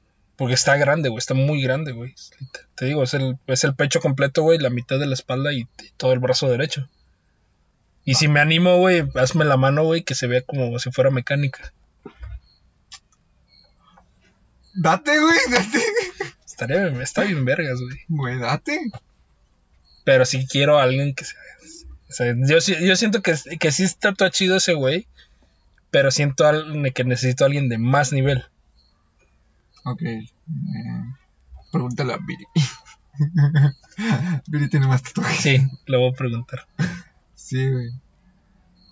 Porque está grande, güey, está muy grande, güey. Te, te digo, es el, es el pecho completo, güey, la mitad de la espalda y, y todo el brazo derecho. Y si me animo, güey, hazme la mano, güey, que se vea como si fuera mecánica. Date, güey, date. Estaría, está bien vergas, güey. Güey, date. Pero sí quiero a alguien que se o sea, yo, yo siento que, que sí está todo chido ese güey. Pero siento al- que necesito a alguien de más nivel. Ok. eh, Pregúntale a Viri. Viri tiene más tatuajes. Sí, lo voy a preguntar. Sí, güey.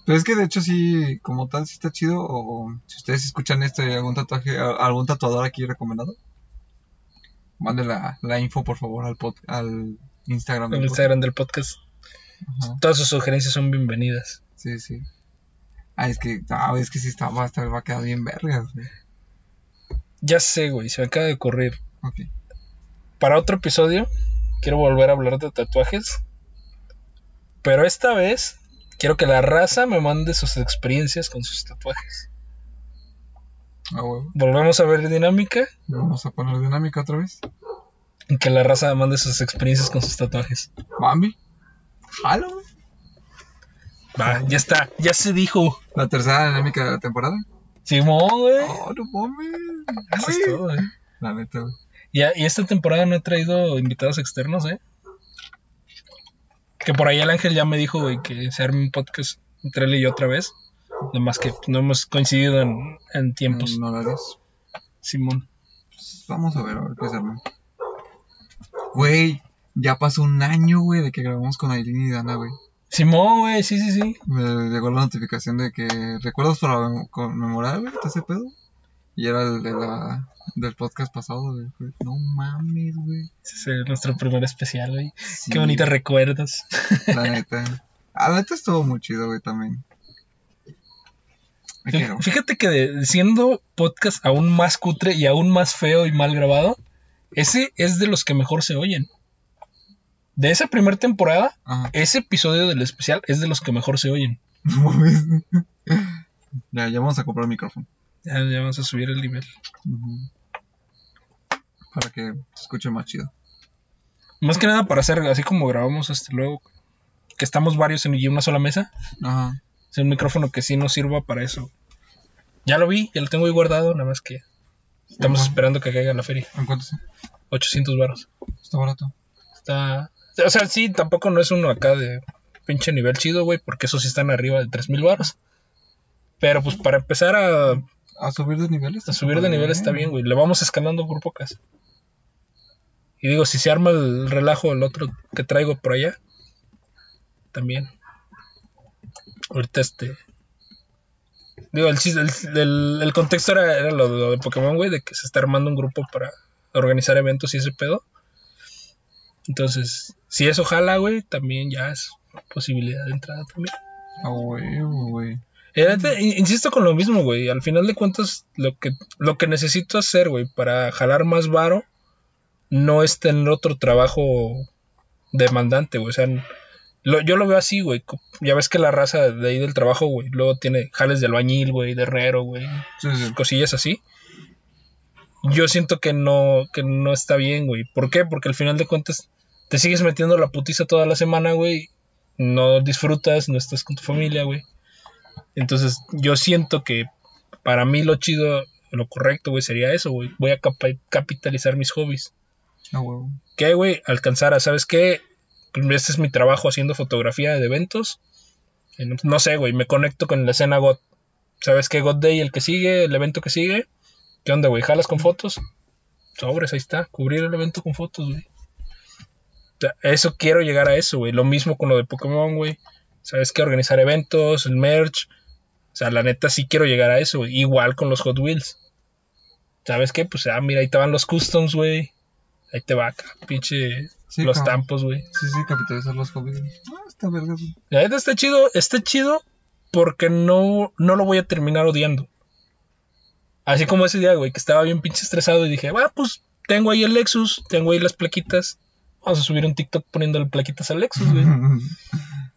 Pero es que de hecho sí, como tal, sí está chido. O si ustedes escuchan esto y algún tatuaje, algún tatuador aquí recomendado, mande la, la info por favor al pod, al Instagram. El del Instagram del podcast. podcast. Ajá. Todas sus sugerencias son bienvenidas. Sí, sí. Ah, es que, ah, es que sí está, va a estar, va a quedar bien vergas, güey. Ya sé, güey, se me acaba de ocurrir. Ok. Para otro episodio, quiero volver a hablar de tatuajes. Pero esta vez, quiero que la raza me mande sus experiencias con sus tatuajes. Ah, huevo. Volvemos a ver dinámica Vamos a poner dinámica otra vez. que la raza me mande sus experiencias con sus tatuajes. Bambi. Güey. Va, ya está, ya se dijo. La tercera dinámica de la temporada. Simón, güey. Oh, no mames. Eso es todo, güey. La neta, güey. Y, y esta temporada no he traído invitados externos, ¿eh? Que por ahí el ángel ya me dijo, güey, que se arme un podcast entre él y yo otra vez. Nomás que no hemos coincidido en, en tiempos. En horarios. Simón. Pues, vamos a ver, a ver qué se arma. Güey, ya pasó un año, güey, de que grabamos con Aileen y Dana, güey. Simón, güey, sí, sí, sí. Me llegó la notificación de que recuerdos para conmemorar, güey, ese pedo. Y era el de la, del podcast pasado, güey. No mames, güey. Ese es nuestro primer especial, güey. Sí, Qué bonitos recuerdos. La neta. Ah, la neta estuvo muy chido, güey, también. Me quiero. Fíjate que de- siendo podcast aún más cutre y aún más feo y mal grabado, ese es de los que mejor se oyen. De esa primera temporada, Ajá. ese episodio del especial es de los que mejor se oyen. Ya, ya vamos a comprar micrófono. Ya, ya vamos a subir el nivel. Para que se escuche más chido. Más que nada para hacer así como grabamos este luego, que estamos varios en una sola mesa, Ajá. es un micrófono que sí nos sirva para eso. Ya lo vi, ya lo tengo ahí guardado, nada más que estamos Ajá. esperando que caiga la feria. ¿En cuánto está? 800 baros. Está barato. Está. O sea, sí, tampoco no es uno acá de pinche nivel chido, güey, porque esos sí están arriba de 3000 baros. Pero pues para empezar a, a A subir de niveles. subir de nivel está bien, güey. Le vamos escalando por pocas. Y digo, si se arma el relajo, el otro que traigo por allá, también. Ahorita este. Digo, el, el, el- el contexto era, era lo, lo de Pokémon, güey, de que se está armando un grupo para organizar eventos y ese pedo. Entonces, si eso jala, güey, también ya es posibilidad de entrada también. A huevo, güey. Eh, insisto con lo mismo, güey. Al final de cuentas, lo que, lo que necesito hacer, güey, para jalar más varo, no es tener otro trabajo demandante, güey. O sea, lo- yo lo veo así, güey. Ya ves que la raza de ahí del trabajo, güey, luego tiene jales de albañil, güey, de herrero, güey, Sí, sí. cosillas así. Yo siento que no, que no está bien, güey. ¿Por qué? Porque al final de cuentas te sigues metiendo la putiza toda la semana, güey. No disfrutas, no estás con tu familia, güey. Entonces yo siento que para mí lo chido, lo correcto, güey, sería eso, güey. Voy a capitalizar mis hobbies. A huevo. ¿Qué, güey? Alcanzar a, ¿sabes qué? Este es mi trabajo haciendo fotografía de eventos. No, no sé, güey, me conecto con la escena God. ¿Sabes qué? God Day, el que sigue, el evento que sigue. ¿Qué onda, güey? ¿Jalas con fotos? Sobres, ahí está. Cubrir el evento con fotos, güey. Eso quiero llegar a eso, güey. Lo mismo con lo de Pokémon, güey. ¿Sabes qué? Organizar eventos, el merch. O sea, la neta sí quiero llegar a eso, güey. Igual con los Hot Wheels. ¿Sabes qué? Pues, ah, mira, ahí te van los customs, güey. Ahí te va acá, pinche Sí, los cabrón. tampos, güey. Sí, sí, capitalizar los hobbies. Ah, está verga, güey. La neta está chido, está chido porque no, no lo voy a terminar odiando. Así como ese día, güey, que estaba bien pinche estresado y dije, va, pues tengo ahí el Lexus, tengo ahí las plaquitas. Vamos a subir un TikTok poniéndole plaquitas al Lexus, güey.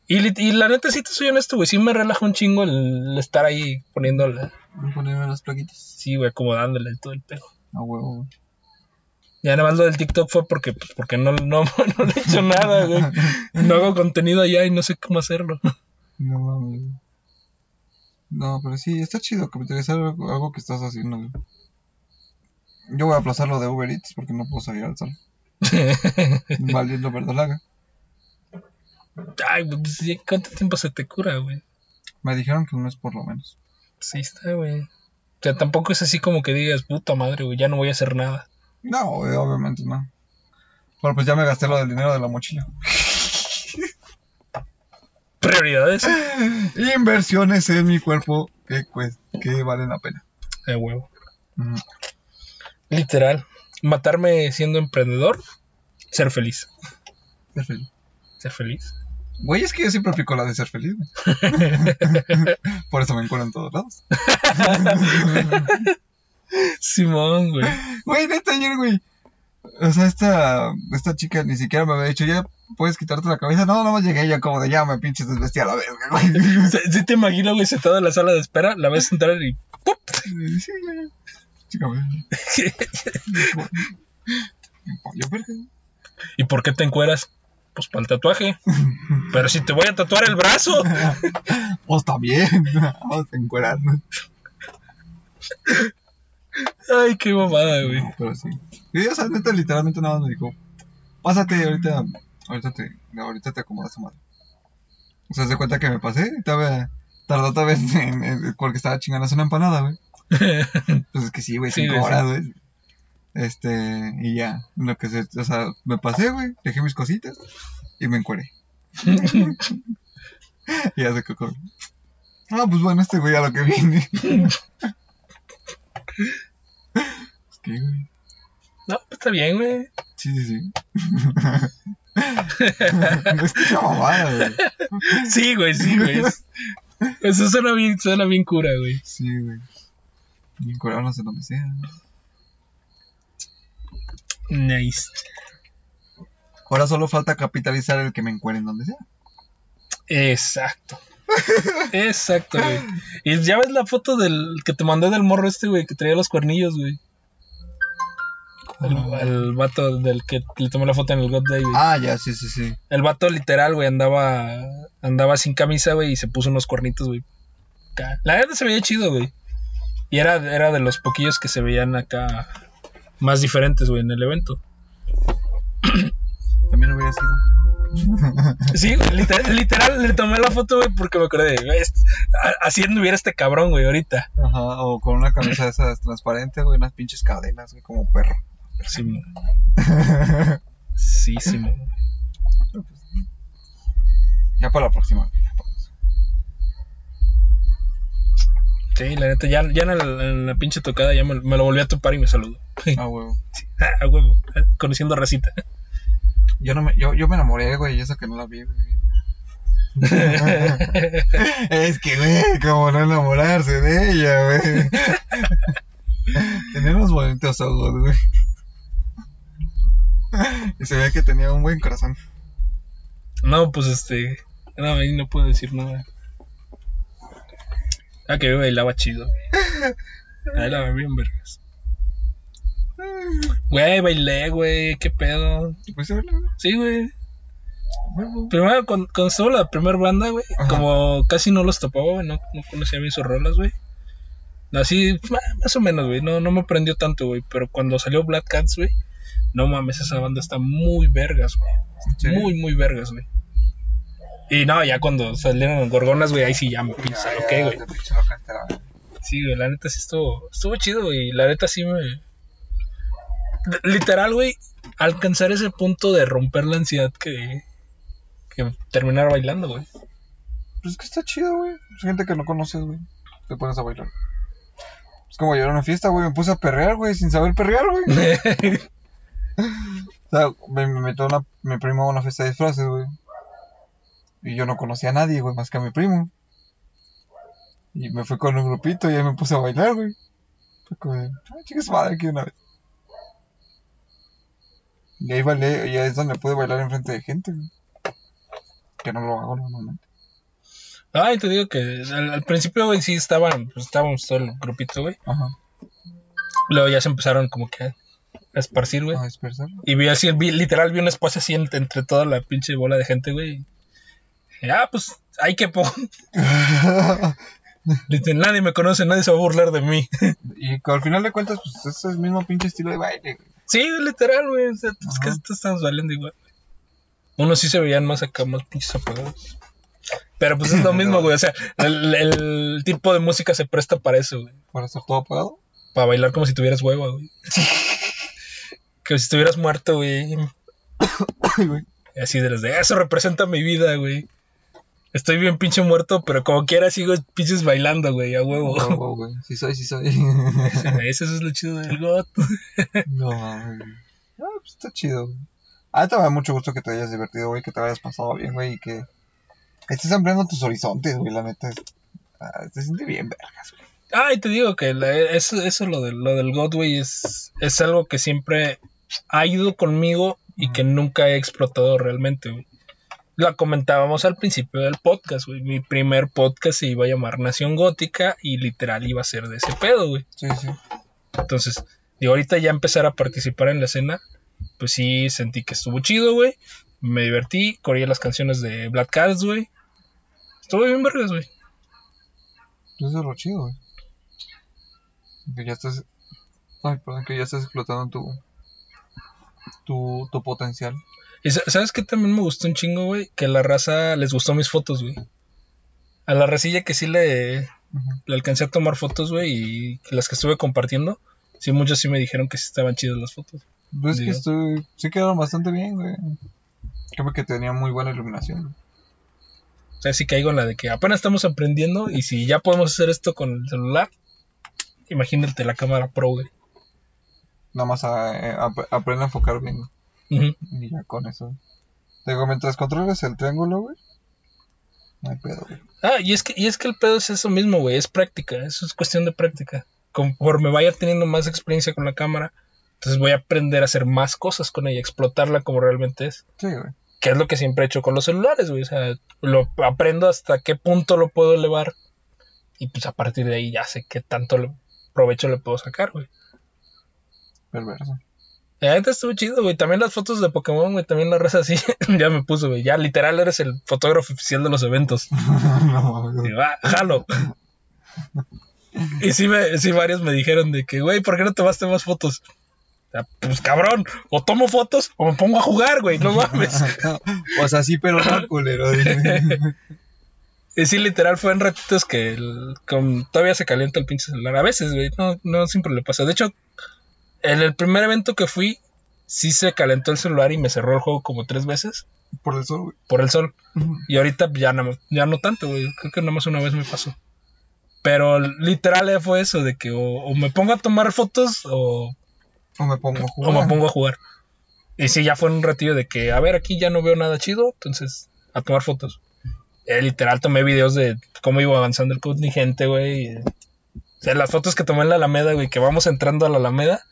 Y, la neta, sí te soy honesto, güey, sí me relaja un chingo el, estar ahí poniéndole, Ponerme las plaquitas. sí, güey, acomodándole todo el pedo. A huevo, güey. Ya nada más lo del TikTok fue porque, pues, porque no, no, no le he hecho nada, güey. No hago contenido allá y no sé cómo hacerlo. No mames. No, pero sí, está chido capitalizar algo, algo que estás haciendo, güey. Yo voy a aplazar lo de Uber Eats porque no puedo salir al sol. Valiendo verdolaga. Ay, pues, ¿cuánto tiempo se te cura, güey? Me dijeron que un mes por lo menos. Sí está, güey. O sea, tampoco es así como que digas, puta madre, güey, ya no voy a hacer nada. No, güey, obviamente no. Bueno, pues ya me gasté lo del dinero de la mochila. Prioridades. Inversiones en mi cuerpo que, pues, que valen la pena. De huevo. Literal. Matarme siendo emprendedor. Ser feliz. Ser feliz. Ser feliz. Güey, es que yo siempre aplico la de ser feliz. Por eso me encuentro en todos lados. Simón, güey. Güey, neta, ayer, güey. O sea, esta, esta chica ni siquiera me había dicho, ya puedes quitarte la cabeza. No, no, llegué ya como de ya me pinches desvestí a la verga, güey. Sí, te imagino, güey, sentado en la sala de espera, la ves entrar y ¡pup! Sí, güey. ¿Y por qué te encueras? Pues para el tatuaje. Pero si te voy a tatuar el brazo. Pues también. Vamos a encuerarnos. Ay, qué mamada, güey. No, pero sí. Y, o sea, neta, literalmente nada más me dijo, pásate ahorita, ahorita te, ahorita te acomodas tu madre. O sea, se cuenta que me pasé y todavía, tardó tal vez en, en- porque estaba chingando una empanada, güey. Pues es que sí, güey, Sí, cinco güey, horas, güey. Este, y ya, lo que se, o sea, me pasé, güey, dejé mis cositas y me encueré. y ya se cocó. Ah, pues bueno, este güey a lo que viene. es que, güey. No, pues está bien, güey. Sí, sí, sí. es que mamada, güey. Sí, güey, sí, güey. Es- Eso suena bien, suena bien cura, güey. Sí, güey. Y encuerados en donde sea. Nice. Ahora solo falta capitalizar el que me encuere en donde sea. Exacto. Exacto, güey. Y ya ves la foto del que te mandé del morro este, güey, que traía los cuernillos, güey. El, el vato del que le tomé la foto en el God Day, güey. Ah, ya, sí, sí, sí. El vato literal, güey, andaba andaba sin camisa, güey, y se puso unos cuernitos, güey. La verdad se veía chido, güey. Y era, era de los poquillos que se veían acá más diferentes, güey, en el evento. También hubiera sido. Sí, literal, literal, le tomé la foto, güey, porque me acordé, güey, así anduviera este cabrón, güey, ahorita. Ajá, o con una camisa de esas transparentes, güey, unas pinches cadenas, güey, como perro. Sí, sí, sí. Ya para la próxima. Sí, la neta, ya, ya en, el- en la pinche tocada ya me, me lo volví a topar y me saludó. Ah, huevo. a huevo, eh, conociendo a racita. Yo, no me, yo, yo me enamoré, güey, y eso que no la vi, güey. es que, güey, como no enamorarse de ella, güey. tenía unos bonitos ojos, güey. y se veía que tenía un buen corazón. No, pues este. No, ahí no puedo decir nada. Ah, que bailaba chido. Bailaba bien, vergas. Güey, bailé, güey, qué pedo. Pues la- Sí, güey. Primero, cuando, cuando estuvo la primera banda, güey, como casi no los topaba, güey, no, no conocía bien sus rolas, güey. Así, ma- más o menos, güey, no, no me prendió tanto, güey. Pero cuando salió Black Cats, güey, no mames, esa banda está muy vergas, güey. Muy, muy vergas, güey. Y no, ya cuando salieron gorgonas, güey, ahí sí ya me pinche ya, ok, güey. Sí, güey, la neta sí estuvo, estuvo chido, güey. y La neta sí me. Literal, güey, alcanzar ese punto de romper la ansiedad que. que terminar bailando, güey. Pues que está chido, güey. Es gente que no conoces, güey. Te pones a bailar. Es como yo a una fiesta, güey. Me puse a perrear, güey, sin saber perrear, güey. O sea, me, me metió una, mi primo a una fiesta de disfraces, güey. Y yo no conocía a nadie, güey, más que a mi primo. Y me fui con un grupito y ahí me puse a bailar, güey. Fue como de, ah, chicas madre, aquí una vez. Y ahí bailé, y ahí es donde pude bailar enfrente de gente, güey. Que no lo hago normalmente. Ay, te digo que al, al principio, güey, sí estaban, pues, estábamos todo el grupito, güey. Ajá. Luego ya se empezaron como que a esparcir, güey. A dispersar. Y vi así, vi, literal, vi un espacio así entre, entre toda la pinche bola de gente, güey. Ah, pues, hay que. Literal, nadie me conoce, nadie se va a burlar de mí. y al final de cuentas, pues es el mismo pinche estilo de baile, güey. sí, literal, güey. O sea, es que estamos valiendo igual. Unos sí se veían más acá, más pinches apagados. Pero pues es lo mismo, güey. O sea, el, el tipo de música se presta para eso, güey. Para estar todo apagado. Para bailar como si tuvieras hueva, güey. Que si estuvieras muerto, güey. Así de los de eso representa mi vida, güey. Estoy bien pinche muerto, pero como quiera sigo pinches bailando, güey, a huevo. No, no, güey. Sí soy, sí soy. Eso es lo chido del GOT. no, güey. Ah, pues está chido, güey. Ah, te da mucho gusto que te hayas divertido, güey, que te hayas pasado bien, güey, y que estés ampliando tus horizontes, güey, la neta. es- ah, te siente bien, vergas, güey. Ah, y te digo que la- eso, eso lo, del lo del God, güey, es, es algo que siempre ha ido conmigo y que nunca he explotado realmente, güey. Lo comentábamos al principio del podcast, güey. Mi primer podcast se iba a llamar Nación Gótica y literal iba a ser de ese pedo, güey. Sí, sí. Entonces, de ahorita ya empezar a participar en la escena, pues sí sentí que estuvo chido, güey. Me divertí, corrí las canciones de Black Cats, güey. Estuvo bien vergas, güey. Eso es lo chido, güey. Que ya estás. Ay, perdón, que ya estás explotando tu. Tu, tu potencial. Y sa- ¿sabes qué también me gustó un chingo, güey? Que a la raza les gustó mis fotos, güey. A la racilla que sí le, le alcancé a tomar fotos, güey, y las que estuve compartiendo, sí, muchos sí me dijeron que sí estaban chidas las fotos. Pues es que estoy. Sí quedaron bastante bien, güey. Creo que tenía muy buena iluminación. güey. O sea, sí caigo en la de que apenas estamos aprendiendo y si ya podemos hacer esto con el celular, imagínate la cámara pro, güey. Nada más a, eh, ap- aprende a enfocar bien. Ujú. Y ya con eso. Digo, mientras controles el triángulo, güey. No hay pedo, güey. Ah, y es que, y es que el pedo es eso mismo, güey, es práctica, eso es cuestión de práctica. Conforme vaya teniendo más experiencia con la cámara, entonces voy a aprender a hacer más cosas con ella, explotarla como realmente es. Sí, güey. Que es lo que siempre he hecho con los celulares, güey. O sea, lo aprendo hasta qué punto lo puedo elevar. Y pues a partir de ahí ya sé qué tanto le- provecho le puedo sacar, güey. Perverso. La neta estuvo chido, güey. También las fotos de Pokémon, güey. También la raza así. ya me puso, güey. Ya literal eres el fotógrafo oficial de los eventos. no, Y va, jalo. y sí, me, sí, varios me dijeron de que, güey, ¿por qué no tomaste más fotos? Sea, pues cabrón, o tomo fotos o me pongo a jugar, güey. No mames. o sea, sí, pero no, culero. Y sí, literal, fue en ratitos que el- con- todavía se calienta el pinche celular. A veces, güey, no, no siempre le pasa. De hecho, en el primer evento que fui, sí se calentó el celular y me cerró el juego como tres veces Por el sol, güey. por el sol. Y ahorita ya no, ya no tanto, güey. Creo que nada más una vez me pasó. Pero literal fue eso, de que o, o me pongo a tomar fotos o, O me pongo a o jugar. me pongo a jugar. Y sí, ya fue un ratillo de que, a ver, aquí ya no veo nada chido, entonces a tomar fotos. Eh, literal tomé videos de cómo iba avanzando el contingente, güey. O sea, las fotos que tomé en la Alameda, güey, que vamos entrando a la Alameda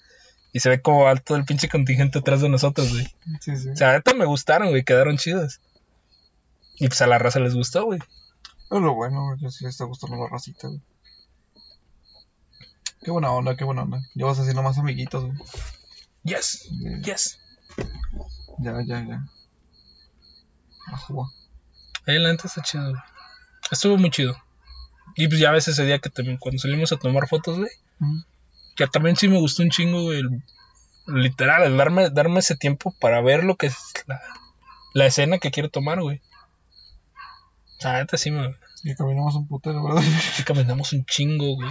y se ve como alto el pinche contingente atrás de nosotros, güey. Sí, sí. O sea, neta me gustaron, güey, quedaron chidas. Y pues a la raza les gustó, güey. Es lo bueno, güey. que Sí le está gustando la racita, güey. Qué buena onda, qué buena onda. Ya vas haciendo más amiguitos, güey. Yes, yes. ya, ya. ya. Ajua. Ahí la neta está chido, güey. Estuvo muy chido. Y pues ya ves ese día que también, cuando salimos a tomar fotos, güey. Que también sí me gustó un chingo, el- literal, el darme, darme ese tiempo para ver lo que es la, la escena que quiero tomar, güey. O sea, neta sí me. Y caminamos un putero, ¿verdad? Sí caminamos un chingo, güey.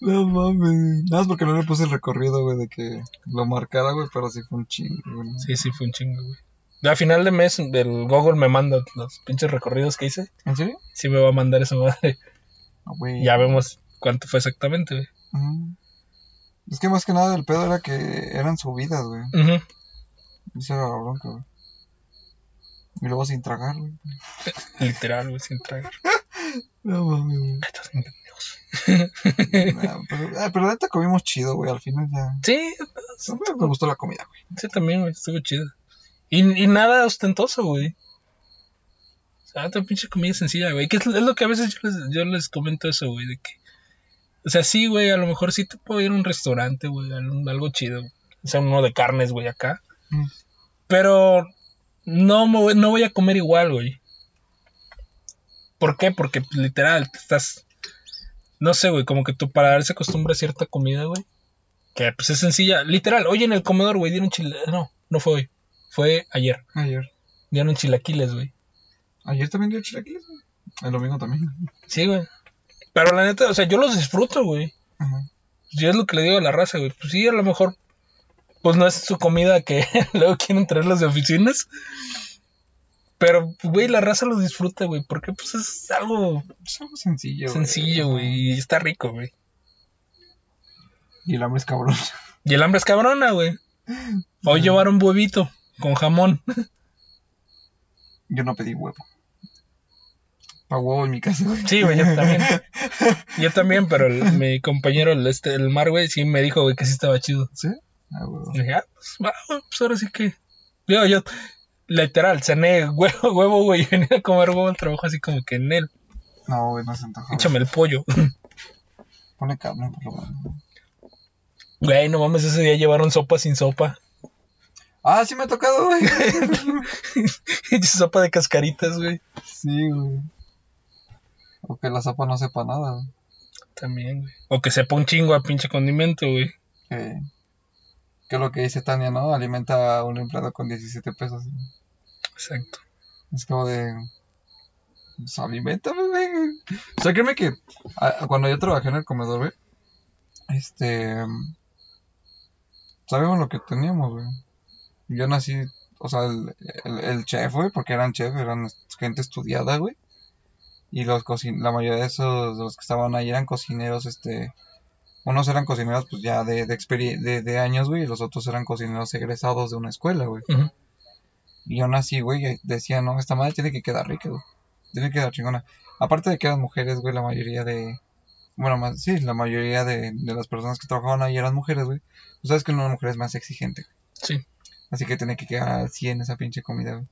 No mames. Nada más porque no le puse el recorrido, güey, de que lo marcara, güey, pero sí fue un chingo, güey. Sí, sí, fue un chingo, güey. A final de mes, el Google me manda los pinches recorridos que hice. ¿En serio? Sí me va a mandar esa madre. Ah. Ya vemos cuánto fue exactamente, güey. Es que más que nada el pedo era que eran subidas, güey. Esa era la bronca, güey. Y luego sin tragar, güey. Literal, güey, sin tragar. No mames, güey. Estos bien pendejos. Nah, pero, ah, pero neta comimos chido, güey. Al final ya. Sí, Me gustó la comida, güey. sí, también, güey, estuvo chido. Y, y nada ostentoso, güey. O sea, otra pinche comida sencilla, güey. Que es, es lo que a veces yo les, yo les comento eso, güey, de que... O sea, sí, güey, a lo mejor sí te puedo ir a un restaurante, güey, algo, chido. O sea, uno de carnes, güey, acá. Mm. Pero no, me voy, no voy a comer igual, güey. ¿Por qué? Porque pues, literal, te estás... No sé, güey, como que tu paladar se acostumbra a cierta comida, güey. Que pues es sencilla. Literal, hoy en el comedor, güey, dieron chile... No, no fue hoy. Fue ayer. Ayer. Dieron chilaquiles, güey. Ayer también dio chilaquiles, güey. El domingo también. Sí, güey. Pero la neta, o sea, yo los disfruto, güey. Ajá. Yo es lo que le digo a la raza, güey. Pues sí, a lo mejor pues no es su comida que luego quieren traer los de oficinas. Pero, güey, la raza lo disfruta, güey, porque pues es algo Es algo sencillo. sencillo, güey, y está rico, güey. Y el hambre es cabrón. Y el hambre es cabrona, güey. Hoy llevaron huevito con jamón. Yo no pedí huevo. Pa' huevo en mi casa, güey. Sí, güey, yo también. Yo también, pero el- mi compañero, el, este, el Mar, güey, sí me dijo, güey, que sí estaba chido. ¿Sí? Ah, huevo. Y dije, ah, pues, va, pues ahora sí que. Digo, yo, literal, cené huevo, huevo, güey, y venía a comer huevo al trabajo así como que en él. No, güey, no se antoja. güey. Échame el pollo. Pone carne, por lo menos. Güey, no mames, ese día llevaron sopa sin sopa. Ah, sí me ha tocado, güey. sopa de cascaritas, güey. sí, güey. O que la sopa no sepa nada, güey. También, güey. O que sepa un chingo a pinche condimento, güey. Que, que es lo que dice Tania, ¿no? Alimenta a un empleado con 17 pesos. Exacto. Es como de. Pues alimentame, güey. O sea, créeme que a- cuando yo trabajé en el comedor, güey, este. Sabíamos lo que teníamos, güey. Yo nací, o sea, el, el, el chef, güey, porque eran chef, eran gente estudiada, güey. Y los la mayoría de esos, de los que estaban ahí eran cocineros, este. Unos eran cocineros, pues ya de, de, de, de años, güey, y los otros eran cocineros egresados de una escuela, güey. Y aún así, güey, decía, no, esta madre tiene que quedar rica, güey. Tiene que quedar chingona. Aparte de que eran mujeres, güey, la mayoría de... Bueno, más, sí, la mayoría de, de las personas que trabajaban ahí eran mujeres, güey. Tú sabes que una mujer es más exigente, güey. Sí. Así que tenía que quedar al 100 esa pinche comida, güey.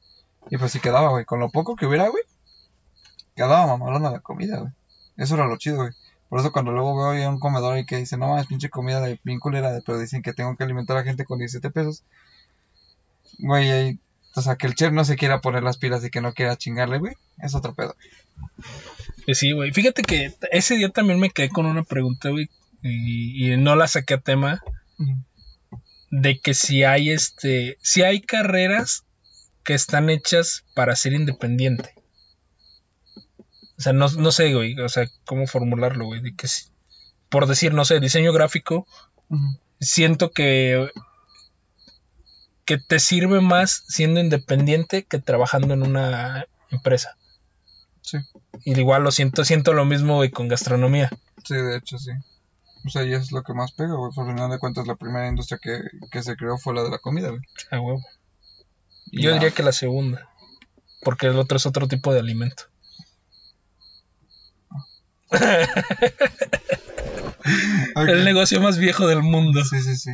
Y pues sí quedaba, güey. Con lo poco que hubiera, güey, quedaba mamalona la comida, güey. Eso era lo chido, güey. Por eso cuando luego veo ahí un comedor y que dice, no mames, pinche comida de bien culera, pero dicen que tengo que alimentar a gente con 17 pesos. Güey, ahí, o sea, que el chef no se quiera poner las pilas y que no quiera chingarle, güey. Es otro pedo. Pues sí, güey. Fíjate que ese día también me quedé con una pregunta, güey. Y, y no la saqué a tema. De que si hay este. Si hay carreras que están hechas para ser independiente. O sea, no, no sé, güey. O sea, cómo formularlo, güey. De que si- por decir, no sé, diseño gráfico. Siento que. Que te sirve más siendo independiente que trabajando en una empresa. Sí, Y igual lo siento, siento lo mismo, güey, con gastronomía. sí, de hecho, sí. O sea, y es lo que más pega, güey. Por final de cuentas, la primera industria que, que se creó fue la de la comida, güey. A huevo. Yo diría que la segunda. Porque el otro es otro tipo de alimento. El negocio más viejo del mundo. Sí, sí, sí.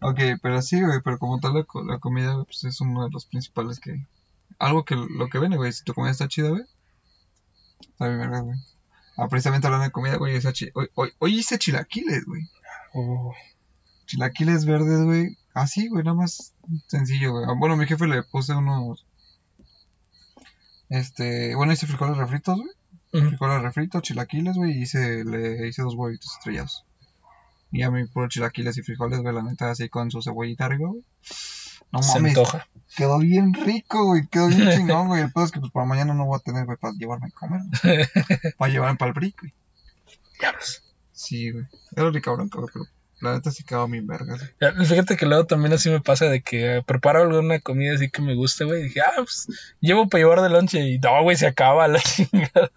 Ok, pero sí, güey, pero como tal la, co- la comida pues es uno de los principales que... Algo que lo que vende, güey, si tu comida está chida, güey. Está bien, verga, güey. Ah, precisamente hablando de comida, güey, chi- hoy, hoy, hoy hice chilaquiles, güey. Uh, Chilaquiles verdes, güey. Así, güey, nada más sencillo, güey. Ah, Bueno, a mi jefe le puse unos... Este... Bueno, hice frijoles refritos, güey. Frijoles refritos, chilaquiles, güey, y hice, le hice dos huevitos estrellados. Y a mí puro chilaquiles y frijoles, güey, la neta, así con su cebollita arriba, güey. No Se mames, antoja. quedó bien rico, güey, quedó bien chingón, güey. El pedo es que pues para mañana no voy a tener, güey, para llevarme a comer. para llevarme para el brick, güey. Diablos. Sí, güey. Era rico, cabrón, güey, pero la neta sí quedó bien vergas. güey. Fíjate que luego también así me pasa de que preparo alguna comida así que me gusta, güey. y Dije, ah, pues llevo para llevar de lonche. Y no, güey, se acaba la chingada.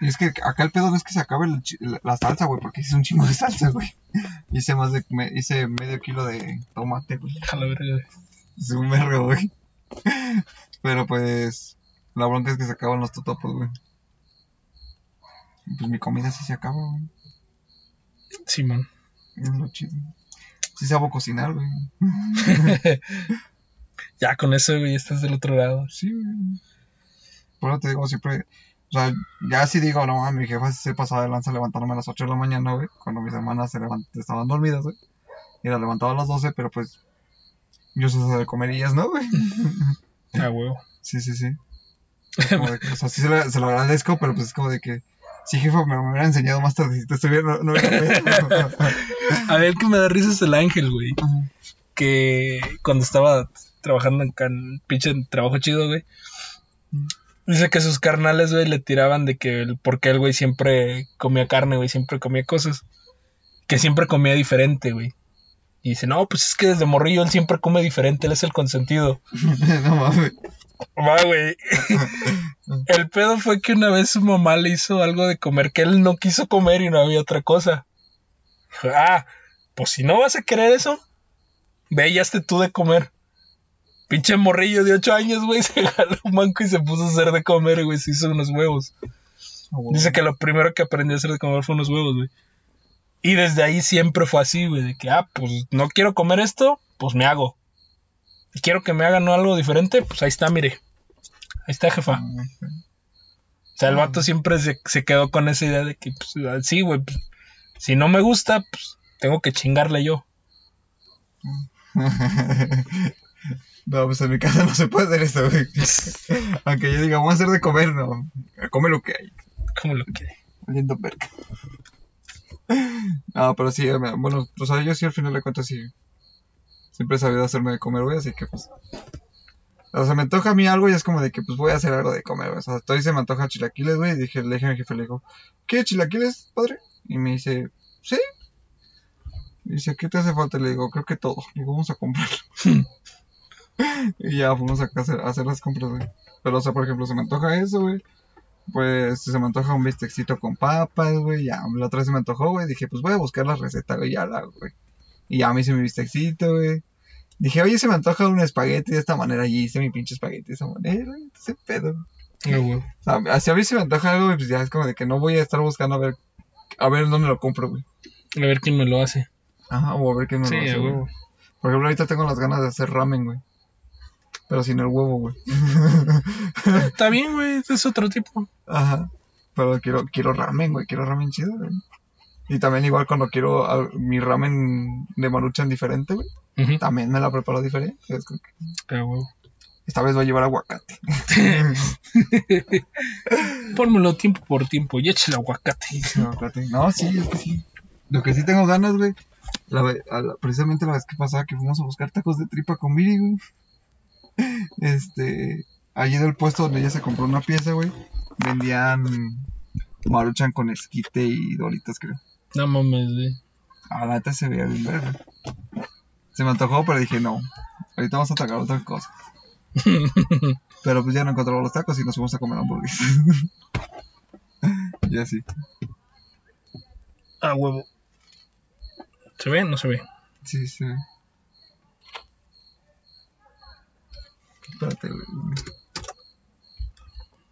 Y es que acá el pedo no es que se acabe el la, la salsa, güey, porque hice un chingo de salsa, güey. Hice más de, me, hice medio kilo de tomate, güey. A la verga, güey. Es un vergo, güey. Pero pues, la bronca es que se acaban los totopos, güey. Pues mi comida sí se acaba, güey. Simón. Es lo chido. Sí sabo cocinar, güey. Ya con eso, güey, estás del otro lado. Sí, güey. Por eso te digo siempre. O sea, ya sí digo, no, mames, mi jefa se pasaba de lanza levantándome a las 8 de la mañana, güey. Cuando mis hermanas se levant- estaban dormidas, güey. Y la levantaba a las 12, pero pues. Yo sé de comer ellas, ¿no, güey? A huevo. Sí, sí, sí. De que, o sea, sí se lo, se lo agradezco, pero pues es como de que. Sí, jefa, me, me hubiera enseñado más tarde. Si te estuviera, no, no hubiera. A ver, el que me da risa es el ángel, güey. Que cuando estaba trabajando en can, pinche trabajo chido, güey. Dice que sus carnales, güey, le tiraban de que el, porque el güey siempre comía carne, güey, siempre comía cosas. Que siempre comía diferente, güey. Y dice, no, pues es que desde morrillo él siempre come diferente, él es el consentido. no mames. Va, güey. el pedo fue que una vez su mamá le hizo algo de comer que él no quiso comer y no había otra cosa. Dijo, ah, pues si no vas a querer eso, ve y hazte tú de comer. Pinche morrillo de 8 años, güey, se jaló un banco y se puso a hacer de comer, güey, se hizo unos huevos. Dice que lo primero que aprendió a hacer de comer fue unos huevos, güey. Y desde ahí siempre fue así, güey, de que, ah, pues no quiero comer esto, pues me hago. Y quiero que me hagan algo diferente, pues ahí está, mire. Ahí está, jefa. Ah, O sea, el vato siempre se, se quedó con esa idea de que, pues, sí, güey, pues, si no me gusta, pues tengo que chingarle yo. No, pues en mi casa no se puede hacer eso, güey. Aunque yo diga, vamos a hacer de comer, no. Come lo que hay. Como lo que. Oliendo verga. No, pero sí, bueno, o sea, yo sí al final de cuentas sí. Siempre he sabido hacerme de comer, güey, así que pues. O sea, me antoja a mí algo y es como de que pues voy a hacer algo de comer, güey. O sea, estoy se me antoja chilaquiles, güey. Y dije, le dije a mi jefe, le digo, ¿qué chilaquiles, padre? Y me dice, ¿sí? Y dice, ¿qué te hace falta? Le digo, creo que todo. Le digo, vamos a comprar. y ya fuimos a hacer, a hacer las compras, güey. Pero, o sea, por ejemplo, se me antoja eso, güey. Pues se me antoja un bistecito con papas, güey. Ya, la otra vez se me antojó, güey. Dije, pues voy a buscar la receta, güey. Ya la güey. Y ya me hice mi bistecito, güey. Dije, oye, se me antoja un espagueti de esta manera. Y hice mi pinche espagueti de esa manera, güey. Ese pedo. No, güey. O sea, así a mí se me antoja algo, pues ya es como de que no voy a estar buscando a ver, a ver dónde lo compro, güey. A ver quién me lo hace. Ajá, o a ver qué me Sí, lo hace, güey. Por ejemplo, ahorita tengo las ganas de hacer ramen, güey. Pero sin el huevo, güey. Está bien, güey, es otro tipo. Ajá. Pero quiero, quiero ramen, güey. Quiero ramen chido, güey. Y también igual cuando quiero ah, mi ramen de maruchan diferente, güey. Ujú. También me la preparo diferente. Es que A huevo. Esta vez va a llevar aguacate. Pónmelo tiempo por tiempo y échale aguacate. Aguacate. No, sí, es que sí. Lo que sí tengo ganas, güey. La, ve- a la- precisamente la vez que pasaba que fuimos a buscar tacos de tripa con Miri, güey. Este. Allí del puesto donde ella se compró una pieza, güey. Vendían maruchan con esquite y dolitas, creo. No mames, güey. A la neta se veía bien verde. Se me antojó, pero dije, no. Ahorita vamos a atacar otra cosa. Pero pues ya no encontramos los tacos y nos fuimos a comer hamburguesas. y así. A huevo. ¿Se ve? No se ve. Sí, sí. Espérate, güey.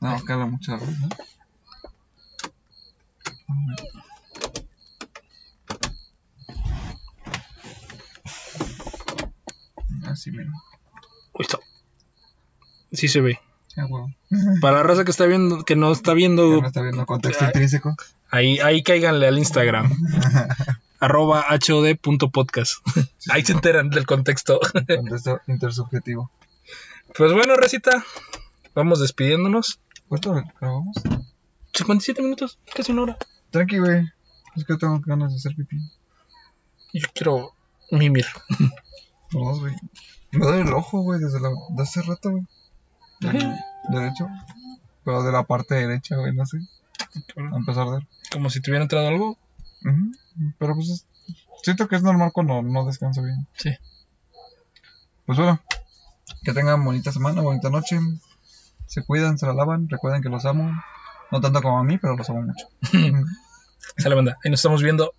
No, cala mucho, güey, ¿no? Así, mira. Uy, está. Sí se ve. Ah, huevo. Para la raza que está viendo, que no está viendo, no está viendo contexto intrínseco. ahí, ahí cáiganle al Instagram. arroba hod.podcast. Ahí se enteran del contexto. Contexto intersubjetivo. Pues bueno, Recita, vamos despidiéndonos. ¿Cuánto grabamos? 57 minutos, casi una hora. Tranqui, güey. Es que tengo ganas de hacer pipí. Y yo quiero mimir. Dos, güey. Me duele el ojo, güey, desde la... de hace rato, güey. Derecho. Pero de la parte derecha, güey, no sé. A empezar dar. Como si te hubiera entrado algo. Ujú. Pero pues es- siento que es normal cuando no descanso bien. Sí. Pues bueno. Que tengan bonita semana, bonita noche. Se cuidan, se la lavan. Recuerden que los amo. No tanto como a mí, pero los amo mucho. Sale banda. Ahí nos estamos viendo.